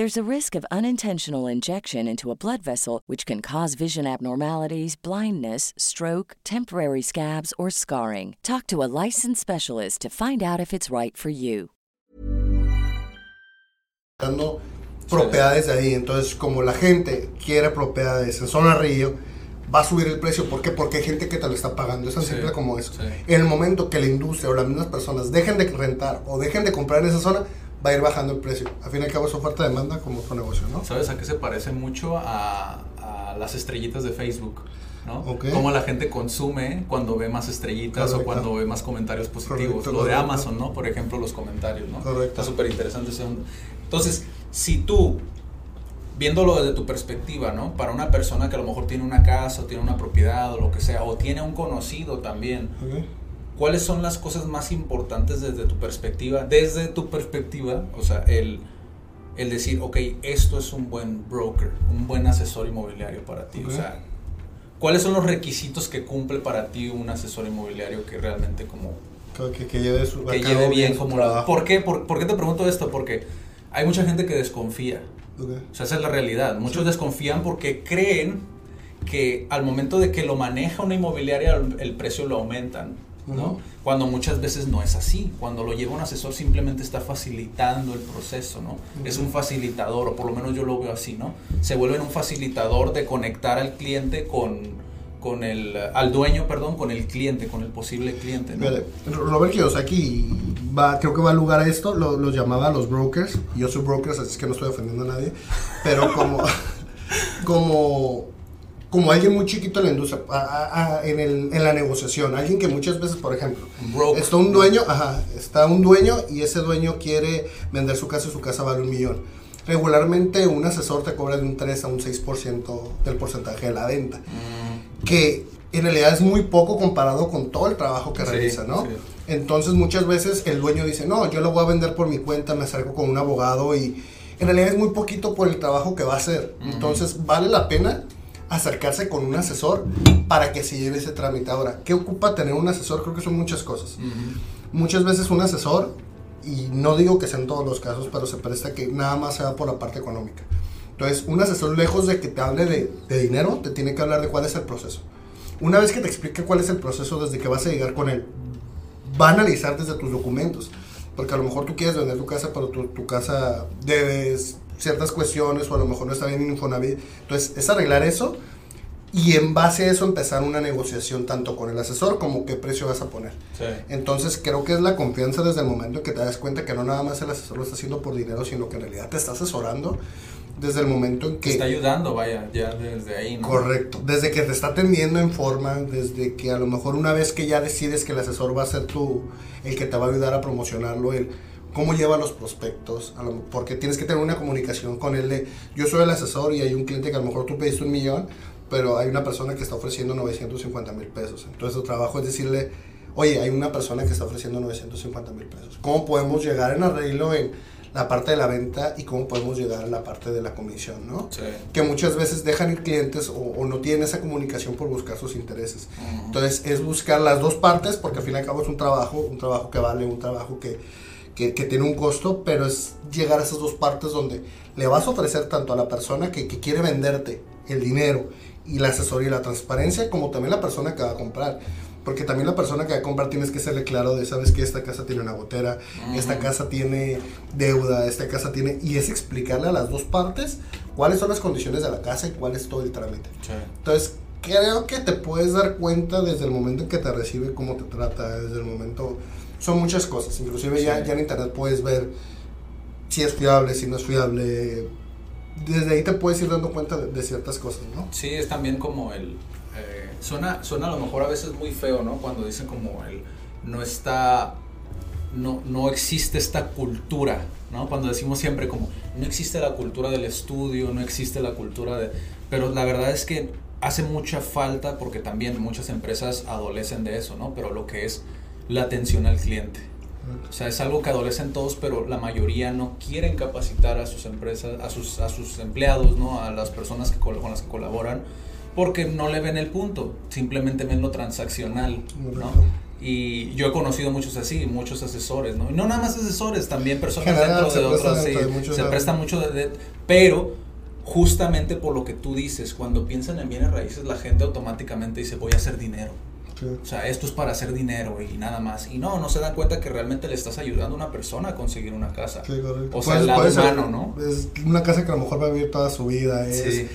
There's a risk of unintentional injection into a blood vessel, which can cause vision abnormalities, blindness, stroke, temporary scabs, or scarring. Talk to a licensed specialist to find out if it's right for you. Dando propiedades ahí, entonces como la gente quiere propiedades en zona río, va a subir el precio. ¿Por qué? Porque hay gente que te lo está pagando. Es tan sí, simple como eso. Sí. En el momento que la industria o las mismas personas dejen de rentar o dejen de comprar en esa zona, va a ir bajando el precio. Al fin y al cabo es oferta demanda como otro negocio, ¿no? ¿Sabes a qué se parece mucho? A, a las estrellitas de Facebook. ¿no? Cómo la gente consume cuando ve más estrellitas Correcto. o cuando ve más comentarios positivos. Correcto, Lo de Amazon, ¿no? Por ejemplo, los comentarios, ¿no? Correcto. Está súper interesante. Entonces, si tú, viéndolo desde tu perspectiva, ¿no? Para una persona que a lo mejor tiene una casa o tiene una propiedad o lo que sea, o tiene un conocido también, Okay. ¿Cuáles son las cosas más importantes desde tu perspectiva? Desde tu perspectiva, o sea, el, el decir, ok, esto es un buen broker, un buen asesor inmobiliario para ti. Okay. O sea, ¿cuáles son los requisitos que cumple para ti un asesor inmobiliario que realmente como... Que, que lleve, su, que lleve bien como... La, ¿Por, qué? ¿Por, ¿Por qué te pregunto esto? Porque hay mucha gente que desconfía. Okay. O sea, esa es la realidad. Muchos sí. desconfían porque creen que al momento de que lo maneja una inmobiliaria, el precio lo aumentan. ¿No? Cuando muchas veces no es así. Cuando lo lleva un asesor simplemente está facilitando el proceso, ¿no? Es un facilitador, o por lo menos yo lo veo así, ¿no? Se vuelve un facilitador de conectar al cliente con, con el, al dueño, perdón, con el cliente, con el posible cliente. ¿no? Mire, Robert Kiyosaki va, creo que va a lugar a esto, lo, los llamaba los brokers. Yo soy brokers, así es que no estoy ofendiendo a nadie, pero como, como, como alguien muy chiquito en la industria, a, a, en, el, en, la negociación, alguien que muchas veces, por ejemplo, Broker. está un dueño, ajá, está un dueño y ese dueño quiere vender su casa y su casa vale un millón. Regularmente un asesor te cobra de un 3 a un 6% del porcentaje de la venta. Mm. Que en realidad es muy poco comparado con todo el trabajo que sí, realiza, ¿no? Sí. Entonces muchas veces el dueño dice, no, yo lo voy a vender por mi cuenta, me acerco con un abogado y en realidad es muy poquito por el trabajo que va a hacer. -huh. Entonces vale la pena acercarse con un asesor para que se lleve ese trámite. Ahora, ¿qué ocupa tener un asesor? Creo que son muchas cosas. Muchas veces un asesor, y no digo que sea en todos los casos, pero se presta que nada más se va por la parte económica. Entonces, un asesor lejos de que te hable de, de dinero, te tiene que hablar de cuál es el proceso. Una vez que te explique cuál es el proceso desde que vas a llegar con él, va a analizar desde tus documentos. Porque a lo mejor tú quieres vender tu casa, pero tu, tu casa debes ciertas cuestiones o a lo mejor no está bien en Infonavit. Entonces, es arreglar eso y en base a eso empezar una negociación tanto con el asesor como qué precio vas a poner. Sí. Entonces, creo que es la confianza desde el momento en que te das cuenta que no nada más el asesor lo está haciendo por dinero, sino que en realidad te está asesorando desde el momento en Te que... está ayudando, vaya, ya desde ahí, ¿no? Correcto. Desde que te está atendiendo en forma, desde que a lo mejor una vez que ya decides que el asesor va a ser tú el que te va a ayudar a promocionarlo, el cómo lleva los prospectos, a lo- porque tienes que tener una comunicación con él de, yo soy el asesor y hay un cliente que a lo mejor tú pediste un millón, pero hay una persona que está ofreciendo 950 mil pesos. Entonces tu trabajo es decirle, oye, hay una persona que está ofreciendo 950 mil pesos. ¿Cómo podemos llegar en arreglo en la parte de la venta y cómo podemos llegar a la parte de la comisión, ¿no? Sí. que muchas veces dejan ir clientes o, o no tienen esa comunicación por buscar sus intereses. Entonces es buscar las dos partes porque al fin y al cabo es un trabajo, un trabajo que vale, un trabajo que, que, que tiene un costo, pero es llegar a esas dos partes donde le vas a ofrecer tanto a la persona que, que quiere venderte el dinero y la asesoría y la transparencia, como también la persona que va a comprar. Porque también la persona que va a comprar tienes que serle claro de, sabes que esta casa tiene una gotera, esta casa tiene deuda, esta casa tiene... Y es explicarle a las dos partes cuáles son las condiciones de la casa y cuál es todo el trámite. Sí. Entonces, creo que te puedes dar cuenta desde el momento en que te recibe, cómo te trata, desde el momento... Son muchas cosas, inclusive ya, en internet puedes ver si es fiable, si no es fiable. Desde ahí te puedes ir dando cuenta de, de ciertas cosas, ¿no? Sí, es también como el... eh, suena, suena a lo mejor a veces muy feo, ¿no? Cuando dicen como el... No está... No, no existe esta cultura, ¿no? Cuando decimos siempre como... No existe la cultura del estudio, no existe la cultura de... Pero la verdad es que hace mucha falta porque también muchas empresas adolecen de eso, ¿no? Pero lo que es la atención al cliente. O sea, es algo que adolecen todos, pero la mayoría no quieren capacitar a sus empresas, a sus, a sus empleados, ¿no? A las personas que, con las que colaboran, porque no le ven el punto, simplemente ven lo transaccional, ¿no? Y yo he conocido muchos así, muchos asesores, ¿no? Y no nada más asesores, también personas General, dentro de otras, sí, de se presta mucho de, de- pero justamente por lo que tú dices, cuando piensan en bienes raíces, la gente automáticamente dice, voy a hacer dinero. Sí. O sea, esto es para hacer dinero y nada más. Y no, no se dan cuenta que realmente le estás ayudando a una persona a conseguir una casa. Sí, correcto. O sea, Puede- el lado humano, ¿no? Es una casa que a lo mejor va a vivir toda su vida. Es, Sí.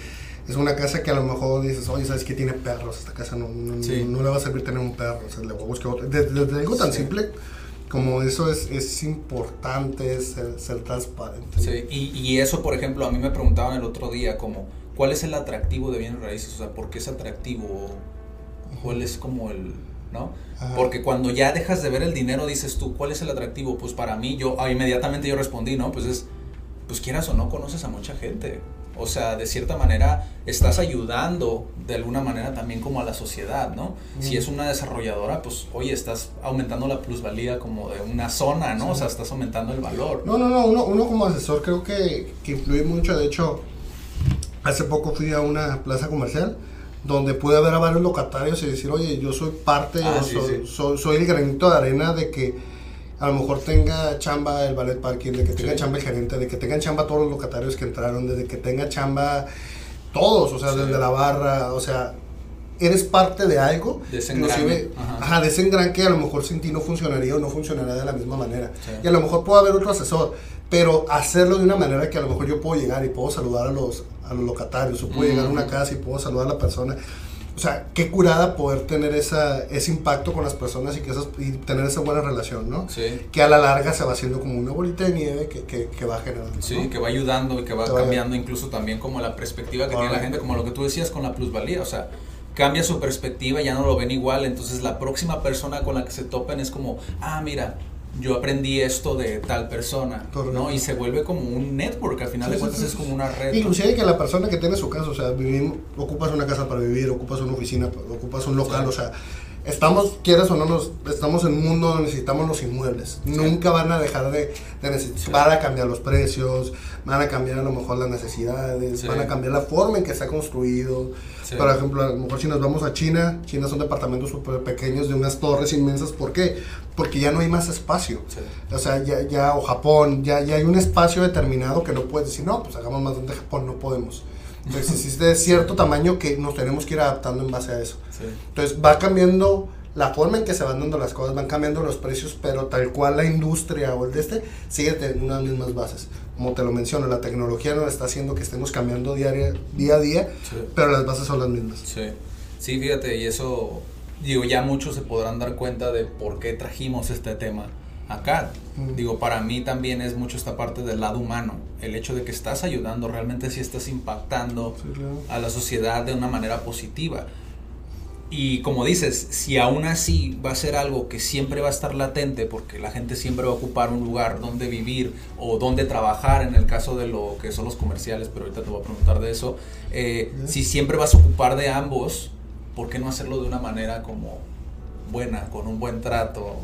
es una casa que a lo mejor dices, oye, ¿sabes qué tiene perros? Esta casa no, no, Sí. no le va a servir tener un perro. O sea, le voy a buscar otro. Desde, desde algo tan simple como eso es, es importante ser, ser transparente. Sí, y, y eso, por ejemplo, a mí me preguntaban el otro día como, ¿cuál es el atractivo de bienes raíces? O sea, ¿por qué es atractivo? ¿Cuál es como el... ¿no? Ajá. Porque cuando ya dejas de ver el dinero, dices tú, ¿cuál es el atractivo? Pues para mí, yo ah, inmediatamente yo respondí, ¿no? Pues es, pues quieras o no, conoces a mucha gente. O sea, de cierta manera estás ayudando de alguna manera también como a la sociedad, ¿no? Si Mm. es una desarrolladora, pues oye, estás aumentando la plusvalía como de una zona, ¿no? O sea, estás aumentando el valor. No, no, no, uno, uno como asesor creo que, que influye mucho. De hecho, hace poco fui a una plaza comercial donde pude ver a varios locatarios y decir, oye, yo soy parte, Ah, o sí, soy, sí. soy- soy el granito de arena de que a lo mejor tenga chamba el ballet parking, de que tenga Sí. chamba el gerente, de que tengan chamba todos los locatarios que entraron, de que tenga chamba todos, o sea, desde la barra, o sea, eres parte de algo, De ese inclusive, ajá. ajá, de ese engran que a lo mejor sin ti no funcionaría o no funcionaría de la misma manera. Y a lo mejor puede haber otro asesor, pero hacerlo de una manera que a lo mejor yo puedo llegar y puedo saludar a los, a los locatarios, o puedo llegar a una casa y puedo saludar a la persona. O sea, qué curada poder tener esa, ese impacto con las personas y, que esas, y tener esa buena relación, ¿no? Sí. Que a la larga se va haciendo como una bolita de nieve que, que, que va generando. Sí, ¿no? que va ayudando y que va cambiando incluso también como la perspectiva que tiene la gente, como lo que tú decías con la plusvalía, o sea, cambia su perspectiva, ya no lo ven igual, entonces la próxima persona con la que se topen es como, ah, mira, yo aprendí esto de tal persona, Correcto. ¿no? Y se vuelve como un network, al final Sí, de cuentas sí, es como una red. ¿no? Inclusive que la persona que tiene su casa, o sea, vivimos, ocupas una casa para vivir, ocupas una oficina, ocupas un local, o sea, estamos, quieras o no, nos, estamos en un mundo donde necesitamos los inmuebles. Nunca van a dejar de, de necesitar. Van a cambiar los precios, van a cambiar a lo mejor las necesidades, van a cambiar la forma en que se ha construido. Por ejemplo, a lo mejor si nos vamos a China, China son departamentos súper pequeños de unas torres inmensas. ¿Por qué? Porque ya no hay más espacio. Sí. O sea, ya, ya, o Japón, ya, ya hay un espacio determinado que no puedes decir, no, pues hagamos más donde Japón, no podemos. Entonces existe cierto tamaño que nos tenemos que ir adaptando en base a eso. Sí. Entonces va cambiando la forma en que se van dando las cosas, van cambiando los precios, pero tal cual la industria o el de este sigue teniendo unas mismas bases. Como te lo menciono, la tecnología nos está haciendo que estemos cambiando diaria, día a día, Sí. pero las bases son las mismas. Sí, sí, fíjate, y eso, digo, ya muchos se podrán dar cuenta de por qué trajimos este tema acá. Mm. Digo, para mí también es mucho esta parte del lado humano, el hecho de que estás ayudando, realmente si estás impactando Sí, claro. a la sociedad de una manera positiva. Y como dices, si aún así va a ser algo que siempre va a estar latente, porque la gente siempre va a ocupar un lugar donde vivir o donde trabajar, en el caso de lo que son los comerciales, pero ahorita te voy a preguntar de eso, eh, si siempre vas a ocupar de ambos, ¿por qué no hacerlo de una manera como buena, con un buen trato?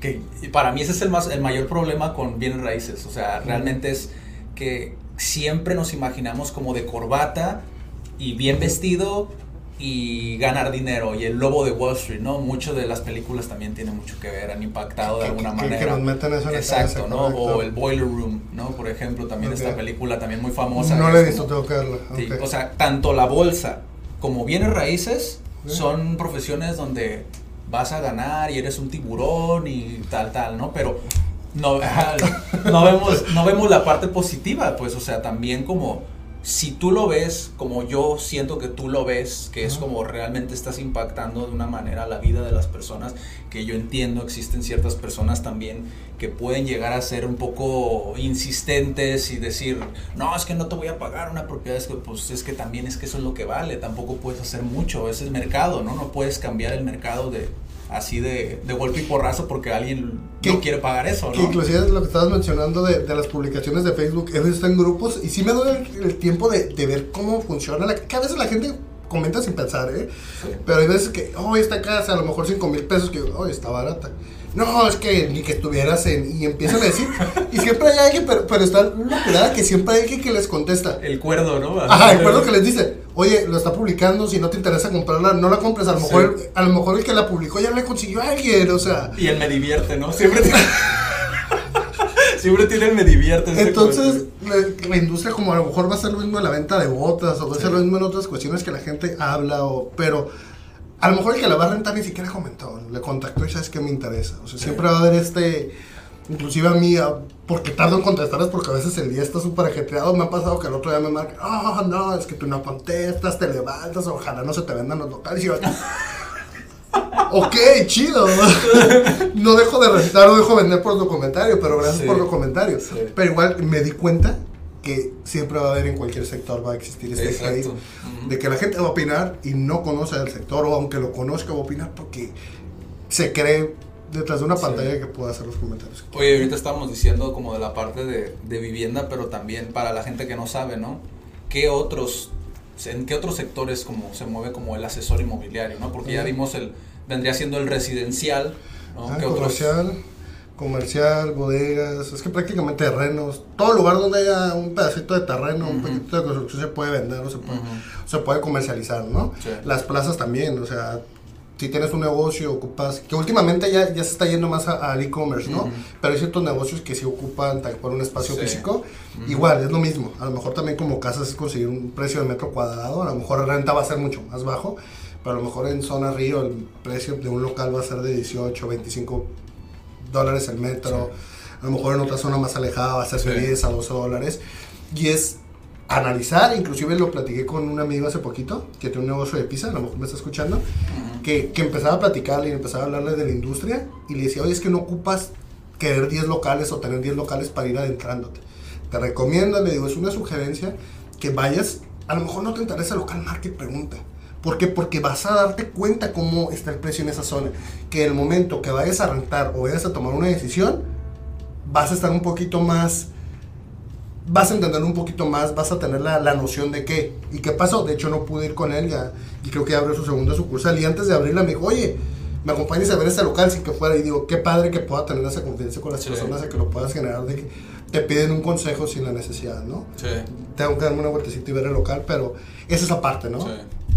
Que para mí ese es el, más, el mayor problema con bienes raíces, o sea, realmente es que siempre nos imaginamos como de corbata y bien vestido y ganar dinero y el lobo de Wall Street, ¿no? Mucho de las películas también tienen mucho que ver, han impactado de Que- alguna que- que manera. nos meten eso en Exacto, ¿no? correcto. O el Boiler Room, ¿no? Por ejemplo, también esta película también muy famosa. No que la he visto, tengo que verla. Sí. O sea, tanto la bolsa como bienes raíces Son profesiones donde vas a ganar y eres un tiburón y tal, tal, ¿no? Pero no, no, vemos, no vemos la parte positiva, pues, o sea, también como si tú lo ves como yo siento que tú lo ves, que es como realmente estás impactando de una manera la vida de las personas, que yo entiendo existen ciertas personas también que pueden llegar a ser un poco insistentes y decir, no, es que no te voy a pagar una propiedad, es que pues es que también es que eso es lo que vale, tampoco puedes hacer mucho, ese es el mercado, ¿no? No puedes cambiar el mercado de así de, de golpe y porrazo porque alguien Que- no quiere pagar eso, ¿no? inclusive lo que estabas mencionando de, de las publicaciones de Facebook, él está en grupos y sí me doy el, el tiempo de, de ver cómo funciona, la, que a veces la gente comenta sin pensar, ¿eh? Sí. Pero hay veces que, oh, esta casa a lo mejor 5 mil pesos, que, oh, está barata. No, es que ni que estuvieras en... Y empiezan a decir, y siempre hay alguien, pero, pero está locura que siempre hay alguien que les contesta. El cuerdo, ¿no? Ajá, recuerdo que les dice, oye, lo está publicando, si no te interesa comprarla, no la compres. A lo mejor, a lo mejor el que la publicó ya le consiguió a alguien, o sea... Y el me divierte, ¿no? Siempre tiene, siempre tiene el me divierte. este Entonces, la, la industria como a lo mejor va a ser lo mismo en la venta de botas o va a ser lo mismo en otras cuestiones que la gente habla, o, pero a lo mejor el que la va a rentar ni siquiera comentó, le contactó y sabes que me interesa. O sea, siempre va a haber este, inclusive a mí, a- porque tardo en contestarles porque a veces el día está súper ajetreado, me ha pasado que el otro día me marcan, ah, no, es que tú no contestas, te levantas, ojalá no se te vendan los locales y yo... Ok, chido. No dejo de rentar, no dejo de vender por tu comentario, pero gracias Sí. por tu comentario. Sí. Pero igual me di cuenta que siempre va a haber en cualquier sector, va a existir este hate de que la gente va a opinar y no conoce del sector, o aunque lo conozca, va a opinar porque se cree detrás de una Sí. pantalla que pueda hacer los comentarios. Oye, ahorita estamos diciendo como de la parte de, de vivienda, pero también para la gente que no sabe, ¿no? ¿Qué otros, en qué otros sectores como se mueve como el asesor inmobiliario, ¿no? Porque ya Ujú. vimos el, vendría siendo el residencial, ¿no? Ah, ¿Qué otros? Comercial, bodegas, es que prácticamente terrenos, todo lugar donde haya un pedacito de terreno, un Ujú. poquito de construcción se puede vender o se puede, Ujú. se puede comercializar, ¿no? Sí. Las plazas también, o sea, si tienes un negocio, ocupas, que últimamente ya, ya se está yendo más al e-commerce, ¿no? Ujú. Pero hay ciertos negocios que sí ocupan tal cual un espacio Sí. físico, igual, es lo mismo, a lo mejor también como casas es conseguir un precio de metro cuadrado, a lo mejor la renta va a ser mucho más bajo, pero a lo mejor en zona río el precio de un local va a ser de 18, 25 dólares el metro. A lo mejor en otra zona más alejada va a ser de Sí. 10 a 12 dólares. Y es analizar, inclusive lo platiqué con un amigo hace poquito, que tiene un negocio de pizza, a lo mejor me está escuchando, Ujú. que, que empezaba a platicarle y empezaba a hablarle de la industria y le decía, oye, es que no ocupas querer 10 locales o tener 10 locales para ir adentrándote. Te recomiendo, le digo, es una sugerencia que vayas, a lo mejor no te interesa el local market, pregunta. ¿Por qué? Porque vas a darte cuenta cómo está el precio en esa zona. Que el momento que vayas a rentar o vayas a tomar una decisión, vas a estar un poquito más, vas a entender un poquito más, vas a tener la, la noción de qué. ¿Y qué pasó? De hecho, no pude ir con él ya, y creo que abre su segunda sucursal. Y antes de abrirla me dijo, oye, me acompañes a ver este local sin que fuera y digo, qué padre que pueda tener esa confianza con las Sí. personas, de que lo puedas generar, de que te piden un consejo sin la necesidad, ¿no? Sí. Tengo que darme una vueltecita y ver el local, pero esa es la parte, ¿no? Sí.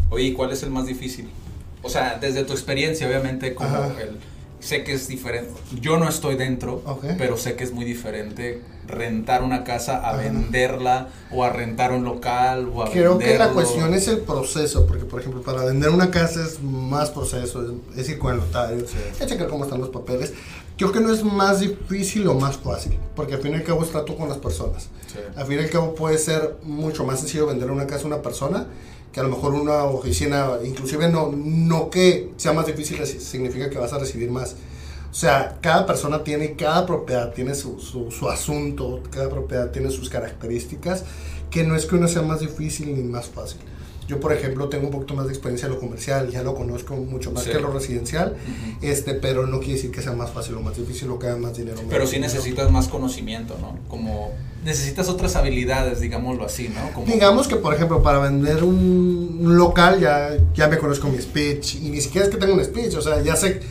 Oye, ¿y cuál es el más difícil? O sea, desde tu experiencia, obviamente, como el, sé que es diferente. Yo no estoy dentro, pero sé que es muy diferente rentar una casa a Ajá. venderla o a rentar un local o a Creo que la cuestión es el proceso, porque por ejemplo, para vender una casa es más proceso, es, es ir con el notario, Sí. es checar cómo están los papeles. Creo que no es más difícil o más fácil, porque al fin y al cabo es trato con las personas. Sí. Al fin y al cabo puede ser mucho más sencillo vender una casa a una persona que a lo mejor una oficina, inclusive no, no que sea más difícil significa que vas a recibir más. O sea, cada persona tiene, cada propiedad tiene su, su, su asunto, cada propiedad tiene sus características, que no es que uno sea más difícil ni más fácil. Yo, por ejemplo, tengo un poquito más de experiencia en lo comercial, ya lo conozco mucho más Sí. que lo residencial, Ujú. este, pero no quiere decir que sea más fácil o más difícil o que haga más dinero. Pero sí dinero. necesitas más conocimiento, ¿no? Como necesitas otras habilidades, digámoslo así, ¿no? Como, Digamos que, por ejemplo, para vender un, un local ya, ya me conozco mi speech y ni siquiera es que tenga un speech, o sea, ya sé,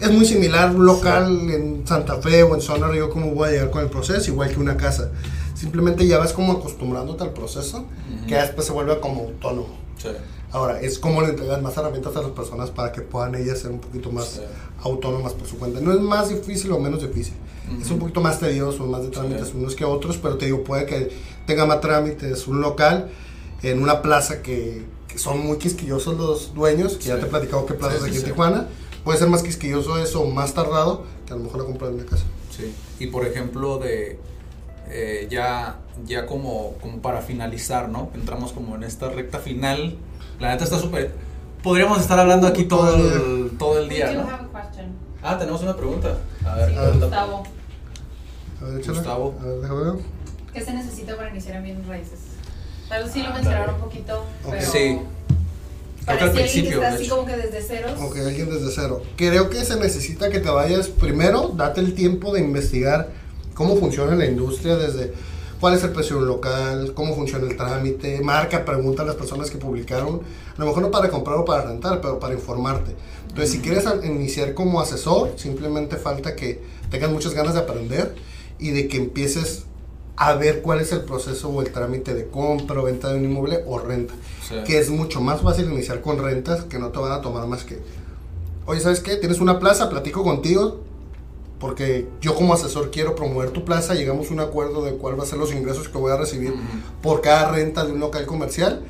es muy similar un local en Santa Fe o en Zona Río, cómo voy a llegar con el proceso, igual que una casa. Simplemente ya vas como acostumbrándote al proceso, Ujú. que ya después se vuelve como autónomo. Sí. Ahora, es como le entregas más herramientas a las personas para que puedan ellas ser un poquito más Sí. autónomas por su cuenta. No es más difícil o menos difícil. Es un poquito más tedioso, más de trámites Sí. unos que otros, pero te digo, puede que tenga más trámites un local en una plaza que, que son muy quisquillosos los dueños, que ya Sí. te he platicado qué plazas Sí, sí, aquí en. Tijuana. Puede ser más quisquilloso eso más tardado que a lo mejor la compra de una casa. Sí. Y por ejemplo, de eh, ya, ya como, como para finalizar, ¿no? Entramos como en esta recta final. La neta está súper. Podríamos estar hablando aquí todo el, todo el día, ¿no? have a question. Ah, tenemos una pregunta. A ver, Sí, Gustavo. A ver, échala. Gustavo. A ver, déjame ver. ¿Qué se necesita para iniciar en bienes raíces? Tal vez sí lo Ah, mencionaron un poquito, Ok. pero Sí. Creo que al alguien que principio, está así como que desde ceros, Ok, alguien desde cero. Creo que se necesita que te vayas primero, date el tiempo de investigar cómo funciona la industria desde cuál es el precio de un local, cómo funciona el trámite, marca, pregunta a las personas que publicaron, a lo mejor no para comprar o para rentar, pero para informarte. Entonces, si quieres iniciar como asesor, simplemente falta que tengas muchas ganas de aprender y de que empieces a ver cuál es el proceso o el trámite de compra o venta de un inmueble o renta Sí. que es mucho más fácil iniciar con rentas que no te van a tomar más que, oye, ¿sabes qué? Tienes una plaza, platico contigo, porque yo como asesor quiero promover tu plaza, llegamos a un acuerdo de cuál va a ser los ingresos que voy a recibir Ujú. por cada renta de un local comercial,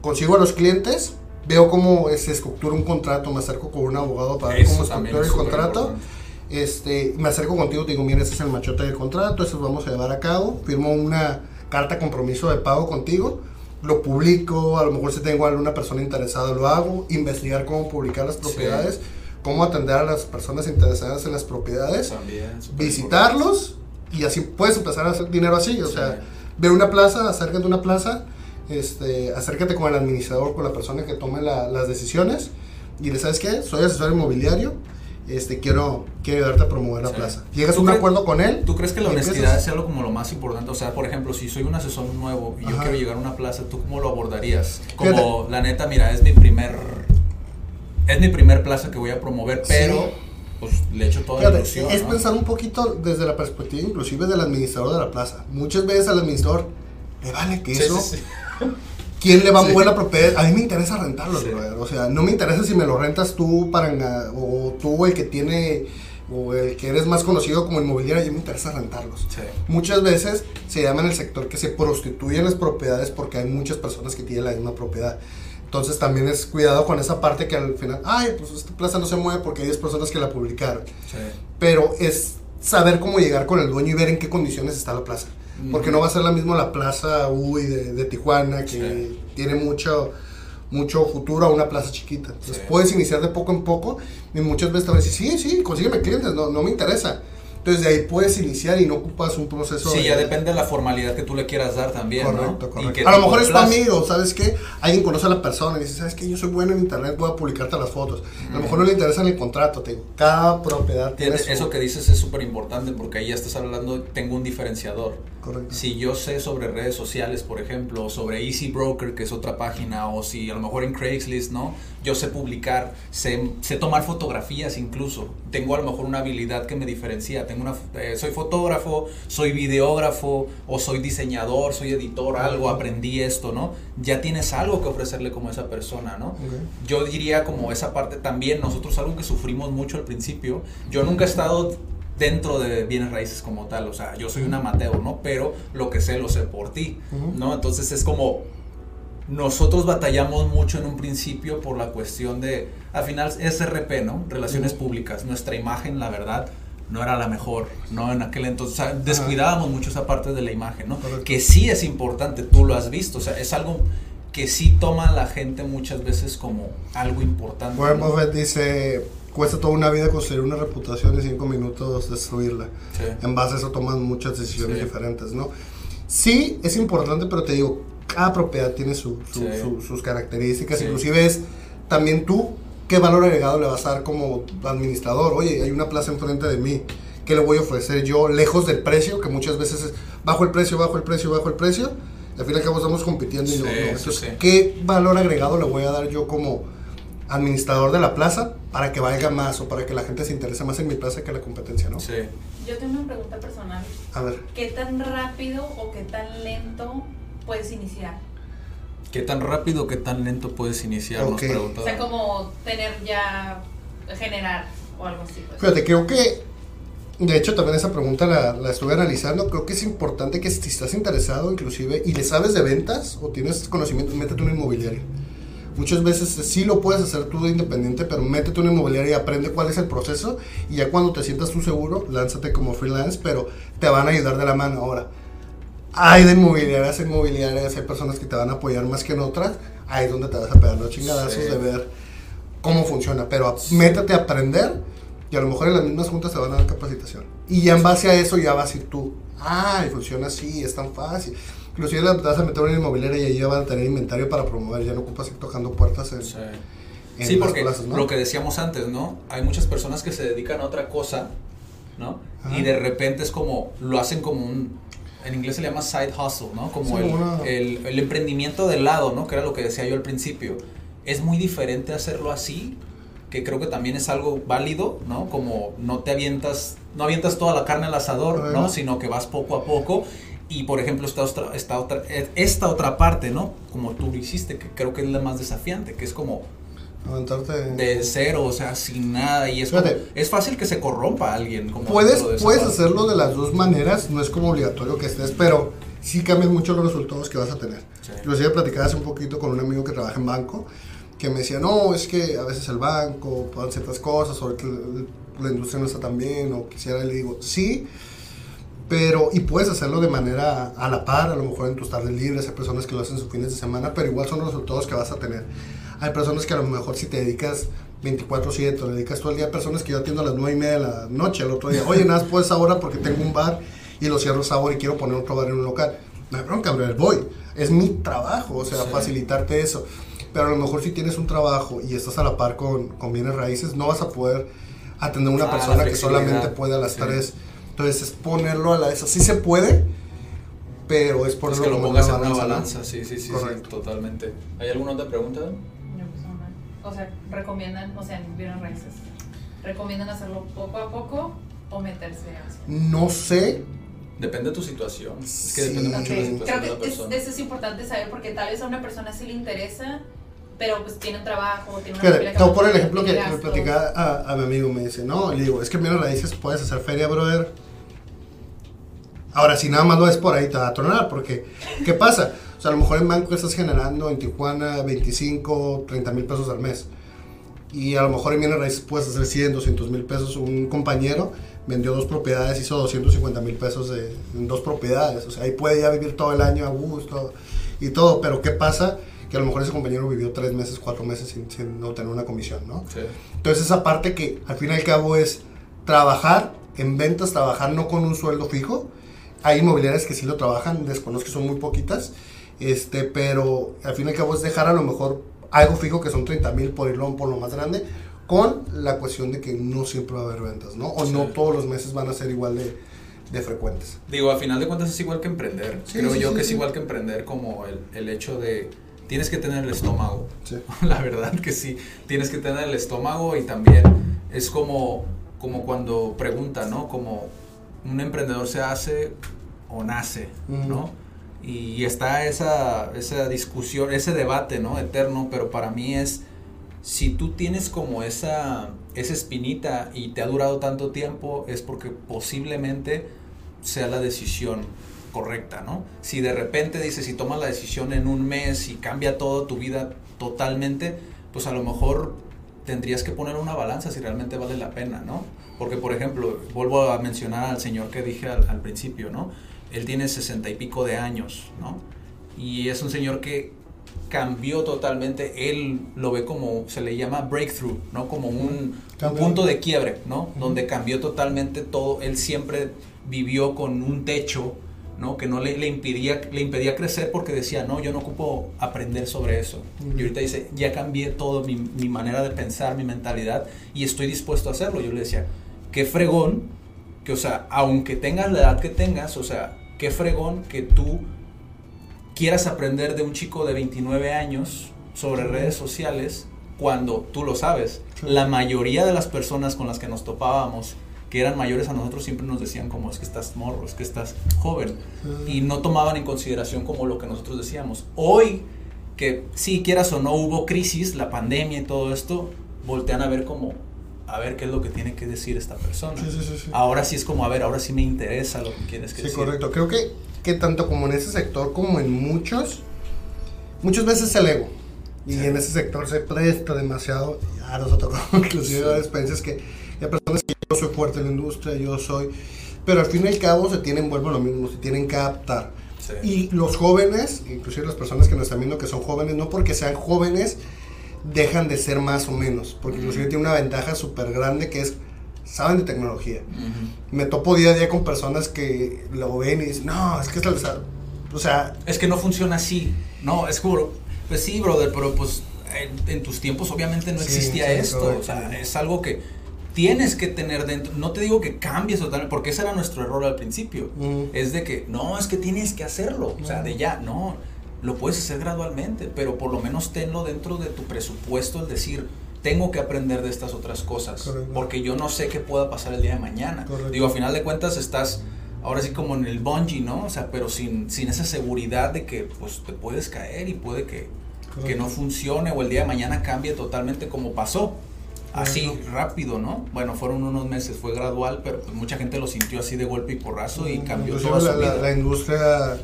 consigo a los clientes, veo cómo se estructura un contrato, me acerco con un abogado para ver cómo estructura es el contrato. importante. Este, me acerco contigo, te digo, mira, ese es el machote del contrato, eso lo vamos a llevar a cabo, firmo una carta compromiso de pago contigo, lo publico, a lo mejor si tengo alguna persona interesada lo hago, investigar cómo publicar las propiedades, cómo atender a las personas interesadas en las propiedades, También, visitarlos y así puedes empezar a hacer dinero así, o Sí. sea, ve una plaza, acércate a una plaza, este, acércate con el administrador, con la persona que tome la- las decisiones y le sabes qué, soy asesor inmobiliario, este, quiero, quiero ayudarte a promover la Sí. plaza. Llegas a ¿Tú un acuerdo con él. ¿Tú crees que la honestidad sea lo como lo más importante? O sea, por ejemplo, si soy un asesor nuevo y yo quiero llegar a una plaza, ¿tú cómo lo abordarías? Como, Fíjate. la neta, mira, es mi primer... Es mi primer plaza que voy a promover, Sí. pero pues le echo toda la ilusión, es ¿no? pensar un poquito desde la perspectiva inclusive del administrador de la plaza. Muchas veces al administrador le vale que Sí, eso. sí, sí. ¿Quién le va a Sí. mover la propiedad? A mí me interesa rentarlo, Sí. brother. O sea, no me interesa si me lo rentas tú para o tú el que tiene o el que eres más conocido como inmobiliario, a mí me interesa rentarlos. Sí. Muchas veces se llama en el sector que se prostituyen las propiedades porque hay muchas personas que tienen la misma propiedad. Entonces también es cuidado con esa parte que al final, ay, pues esta plaza no se mueve porque hay 10 personas que la publicaron. Sí. Pero es saber cómo llegar con el dueño y ver en qué condiciones está la plaza. Porque no va a ser la misma la plaza Uy de, de Tijuana, que Sí. tiene mucho, mucho futuro a una plaza chiquita. Entonces Sí. puedes iniciar de poco en poco y muchas veces te van a decir, sí, sí, consígueme clientes, no, no me interesa. Entonces de ahí puedes iniciar y no ocupas un proceso. Sí, de- ya depende de la formalidad que tú le quieras dar también, Correcto, ¿no? Correcto. A lo mejor es tu amigo, ¿sabes qué? Alguien conoce a la persona y dice, ¿sabes qué? Yo soy bueno en internet, voy a publicarte las fotos. A lo mejor no le interesa en el contrato, te digo. Cada propiedad tiene Fíjate, su- Eso que dices es súper importante porque ahí ya estás hablando, tengo un diferenciador. Correcto. Si yo sé sobre redes sociales, por ejemplo, sobre Easy Broker, que es otra página, o si a lo mejor en Craigslist, ¿no? Yo sé publicar, sé, sé tomar fotografías incluso. Tengo a lo mejor una habilidad que me diferencia. Tengo una, eh, soy fotógrafo, soy videógrafo, o soy diseñador, soy editor, algo, aprendí esto, ¿no? Ya tienes algo que ofrecerle como esa persona, ¿no? Yo diría como esa parte también, nosotros algo que sufrimos mucho al principio, yo nunca he estado dentro de bienes raíces como tal, o sea, yo soy un amateur, ¿no? Pero lo que sé lo sé por ti. ¿no? Entonces es como nosotros batallamos mucho en un principio por la cuestión de, al final es RP, ¿no? Relaciones públicas, nuestra imagen, la verdad, no era la mejor, ¿no? En aquel entonces, o sea, descuidábamos mucho esa parte de la imagen, ¿no? Correcto. Que sí es importante, tú lo has visto, o sea, es algo que sí toma la gente muchas veces como algo importante. Warren ¿no? Dice, cuesta toda una vida construir una reputación y cinco minutos destruirla. Sí. En base a eso toman muchas decisiones Sí. diferentes, ¿no? Sí, es importante, pero te digo, cada propiedad tiene su- su- Sí. su- sus características. Inclusive es también tú, qué valor agregado le vas a dar como administrador. Oye, hay una plaza enfrente de mí. ¿Qué le voy a ofrecer yo lejos del precio? Que muchas veces es bajo el precio, bajo el precio, bajo el precio. Al fin y al cabo estamos compitiendo y no, Entonces. ¿qué valor agregado le voy a dar yo como administrador de la plaza para que valga más o para que la gente se interese más en mi plaza que la competencia, ¿no? Sí. Yo tengo una pregunta personal. A ver. ¿Qué tan rápido o qué tan lento puedes iniciar? ¿Qué tan rápido, qué tan lento puedes iniciar? Nos Ok. pregunta. O sea, como tener ya, generar o algo así. Pues. Fíjate, creo que, de hecho, también esa pregunta la, la estuve analizando. Creo que es importante que si estás interesado, inclusive, y le sabes de ventas o tienes conocimiento, métete una inmobiliaria. Muchas veces sí lo puedes hacer tú de independiente, pero métete una inmobiliaria y aprende cuál es el proceso. Y ya cuando te sientas tú seguro, lánzate como freelance, pero te van a ayudar de la mano. Ahora, hay de inmobiliarias, inmobiliarias, hay personas que te van a apoyar más que en otras. Ahí es donde te vas a pegar los chingadazos Sí. de ver cómo funciona. Pero métete a aprender y a lo mejor en las mismas juntas te van a dar capacitación. Y ya en base a eso ya vas a ir tú. Ah, y funciona así, es tan fácil. Inclusive te vas a meter en una inmobiliaria y ahí ya van a tener inventario para promover. Ya no ocupas ir tocando puertas en, Sí. en Sí, las porque plazas, ¿no? lo que decíamos antes, ¿no? Hay muchas personas que se dedican a otra cosa, ¿no? Ajá. Y de repente es como, lo hacen como un, en inglés se le llama side hustle, ¿no? Como Sí, el, una- el, el emprendimiento del lado, ¿no? Que era lo que decía yo al principio. Es muy diferente hacerlo así, que creo que también es algo válido, ¿no? Como no te avientas, no avientas toda la carne al asador. ¿no? Sino que vas poco a poco. Y por ejemplo, esta otra, esta, otra, esta otra parte, ¿no? Como tú lo hiciste, que creo que es la más desafiante, que es como Aventarte. de cero, o sea, sin nada. Y es, Fíjate. como- es fácil que se corrompa alguien. Como Puedes, de puedes parte. hacerlo de las dos maneras, no es como obligatorio que estés, pero sí cambian mucho los resultados que vas a tener. Sí. Inclusive platicaba hace un poquito con un amigo que trabaja en banco, que me decía, no, es que a veces el banco, todas ciertas cosas, ahorita la, la industria no está tan bien, o quisiera, y le digo, sí, pero, y puedes hacerlo de manera a la par, a lo mejor en tus tardes libres, hay personas que lo hacen sus fines de semana, pero igual son los resultados que vas a tener. Hay personas que a lo mejor si te dedicas 24/7, le dedicas todo el día, personas que yo atiendo a las 9 y media de la noche, el otro día, oye, nada, puedes ahora porque tengo un bar y lo cierro sábado y quiero poner otro bar en un local. No hay bronca, brother, voy. Es mi trabajo, o sea, Sí. facilitarte eso. Pero a lo mejor si tienes un trabajo y estás a la par con, con bienes raíces, no vas a poder atender a una Ah, persona que solamente puede a las Sí. 3. Entonces es ponerlo a la esa. Sí se puede, pero es Es ponerlo que lo pongas en una balanza, sí, sí, sí, sí, Correcto. totalmente. ¿Hay alguna otra pregunta? No, pues, no. O sea, recomiendan, o sea, bienes raíces, recomiendan hacerlo poco a poco o meterse. No sé, Depende de tu situación. Es que Sí. depende mucho de la situación Creo de la que es- persona. eso es importante saber porque tal vez a una persona sí le interesa, pero pues tiene un trabajo, tiene una familia te voy a poner el ejemplo que le gastos. platicaba a, a mi amigo. Me dice, no, le digo, es que en bienes raíces puedes hacer feria, brother. Ahora, si nada más lo ves por ahí, te va a tronar, porque, ¿qué pasa? O sea, a lo mejor en banco estás generando en Tijuana 25, 30 mil pesos al mes. Y a lo mejor en bienes raíces puedes hacer 100, 200 mil pesos. Un compañero vendió dos propiedades, hizo 250 mil pesos de, en dos propiedades. O sea, ahí puede ya vivir todo el año a gusto y todo. Pero ¿qué pasa? Que a lo mejor ese compañero vivió tres meses, cuatro meses sin, sin obtener una comisión, ¿no? Sí. Entonces esa parte que al fin y al cabo es trabajar en ventas, trabajar no con un sueldo fijo. Hay inmobiliarias que sí lo trabajan, desconozco que son muy poquitas, este, pero al fin y al cabo es dejar a lo mejor algo fijo que son 30 mil por irlo por lo más grande, con la cuestión de que no siempre va a haber ventas, ¿no? O no Sí. todos los meses van a ser igual de, de frecuentes. Digo, a final de cuentas es igual que emprender. Sí, Creo sí, yo que es igual que emprender como el, el hecho de tienes que tener el estómago. Sí. La verdad que sí, tienes que tener el estómago y también es como, como cuando pregunta, ¿no? Como un emprendedor se hace o nace, ¿no? Y está esa, esa discusión, ese debate, ¿no? Eterno, pero para mí es, si tú tienes como esa, esa espinita y te ha durado tanto tiempo, es porque posiblemente sea la decisión correcta, ¿no? Si de repente dices, si tomas la decisión en un mes y cambia toda tu vida totalmente, pues a lo mejor tendrías que poner una balanza si realmente vale la pena, ¿no? Porque, por ejemplo, vuelvo a mencionar al señor que dije al, al principio, ¿no? Él tiene sesenta y pico de años, ¿no? Y es un señor que cambió totalmente, él lo ve como, se le llama breakthrough, ¿no? Como un, un punto de quiebre, ¿no? Donde cambió totalmente todo, él siempre vivió con un techo, ¿no? Que no le, le, impedía, le impedía crecer porque decía, no, yo no ocupo aprender sobre eso. Y ahorita dice, ya cambié todo, mi, mi manera de pensar, mi mentalidad, y estoy dispuesto a hacerlo. Yo le decía, qué fregón, que, o sea, aunque tengas la edad que tengas, o sea, qué fregón que tú quieras aprender de un chico de 29 años sobre redes sociales cuando tú lo sabes. La mayoría de las personas con las que nos topábamos que eran mayores a nosotros siempre nos decían como es que estás morro, es que estás joven y no tomaban en consideración como lo que nosotros decíamos. Hoy que si quieras o no hubo crisis, la pandemia y todo esto, voltean a ver como a ver qué es lo que tiene que decir esta persona. Sí, sí, sí. Ahora sí es como, a ver, ahora sí me interesa lo que quieres que Sí, decir. correcto. Creo que, que tanto como en ese sector como en muchos, muchas veces el ego. Y en ese sector se presta demasiado. Ya nos ha tocado inclusive experiencias que hay personas que yo soy fuerte en la industria, yo soy... Pero al fin y al cabo se tienen, vuelvo a lo mismo, se tienen que adaptar. Y los jóvenes, inclusive las personas que nos están viendo que son jóvenes, no porque sean jóvenes, dejan de ser más o menos. Porque inclusive tiene una ventaja súper grande que es, saben de tecnología. Me topo día a día con personas que lo ven y dicen, no, es que es la... O sea, Es que no funciona así. No, es como, pues sí, brother, pero pues en, en tus tiempos obviamente no Sí, existía sí, esto. O sea, es algo que tienes que tener dentro. No te digo que cambies totalmente, porque ese era nuestro error al principio. Mm. Es de que, no, es que tienes que hacerlo. O sea, de ya, no. Lo puedes hacer gradualmente, pero por lo menos tenlo dentro de tu presupuesto, el decir, tengo que aprender de estas otras cosas, Correcto. porque yo no sé qué pueda pasar el día de mañana. Correcto. Digo, a final de cuentas estás ahora sí como en el bungee, ¿no? O sea, pero sin, sin esa seguridad de que pues te puedes caer y puede que, que no funcione o el día de mañana cambie totalmente como pasó. Así, Correcto. rápido, ¿no? Bueno, fueron unos meses, fue gradual, pero pues mucha gente lo sintió así de golpe y porrazo y cambió inclusive toda su la- vida. la industria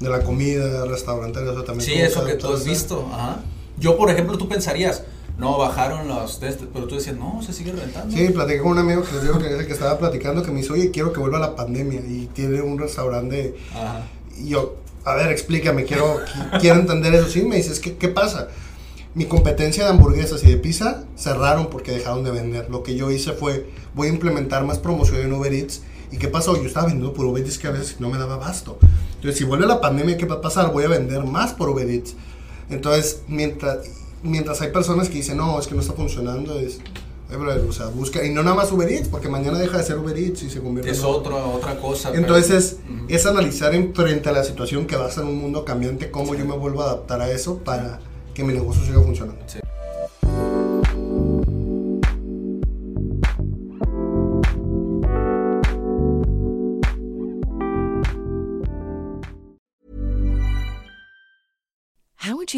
de la comida, restaurantera, eso también. Sí, eso que tú has visto. Ajá. Yo, por ejemplo, tú pensarías, no, bajaron los test, pero tú decías, no, se sigue rentando. Sí, platiqué con un amigo que les digo que es el que estaba platicando que me dice, oye, quiero que vuelva la pandemia y tiene un restaurante Ajá. Y yo, a ver, explícame, quiero, qui- quiero entender eso. Sí, me dices, ¿qué, ¿qué pasa? Mi competencia de hamburguesas y de pizza cerraron porque dejaron de vender. Lo que yo hice fue, voy a implementar más promoción en Uber Eats. ¿Y qué pasó? Yo estaba vendiendo por Uber Eats que a veces no me daba abasto. Entonces, si vuelve la pandemia, ¿qué va a pasar? Voy a vender más por Uber Eats. Entonces, mientras, mientras hay personas que dicen, no, es que no está funcionando, es... "Ay, brother, o sea, busca, y no nada más Uber Eats, porque mañana deja de ser Uber Eats y se convierte Es en otra, otra cosa. pero- entonces es, Ujú. es analizar en, frente a la situación que va a ser un mundo cambiante, cómo yo me vuelvo a adaptar a eso para que mi negocio siga funcionando. Sí.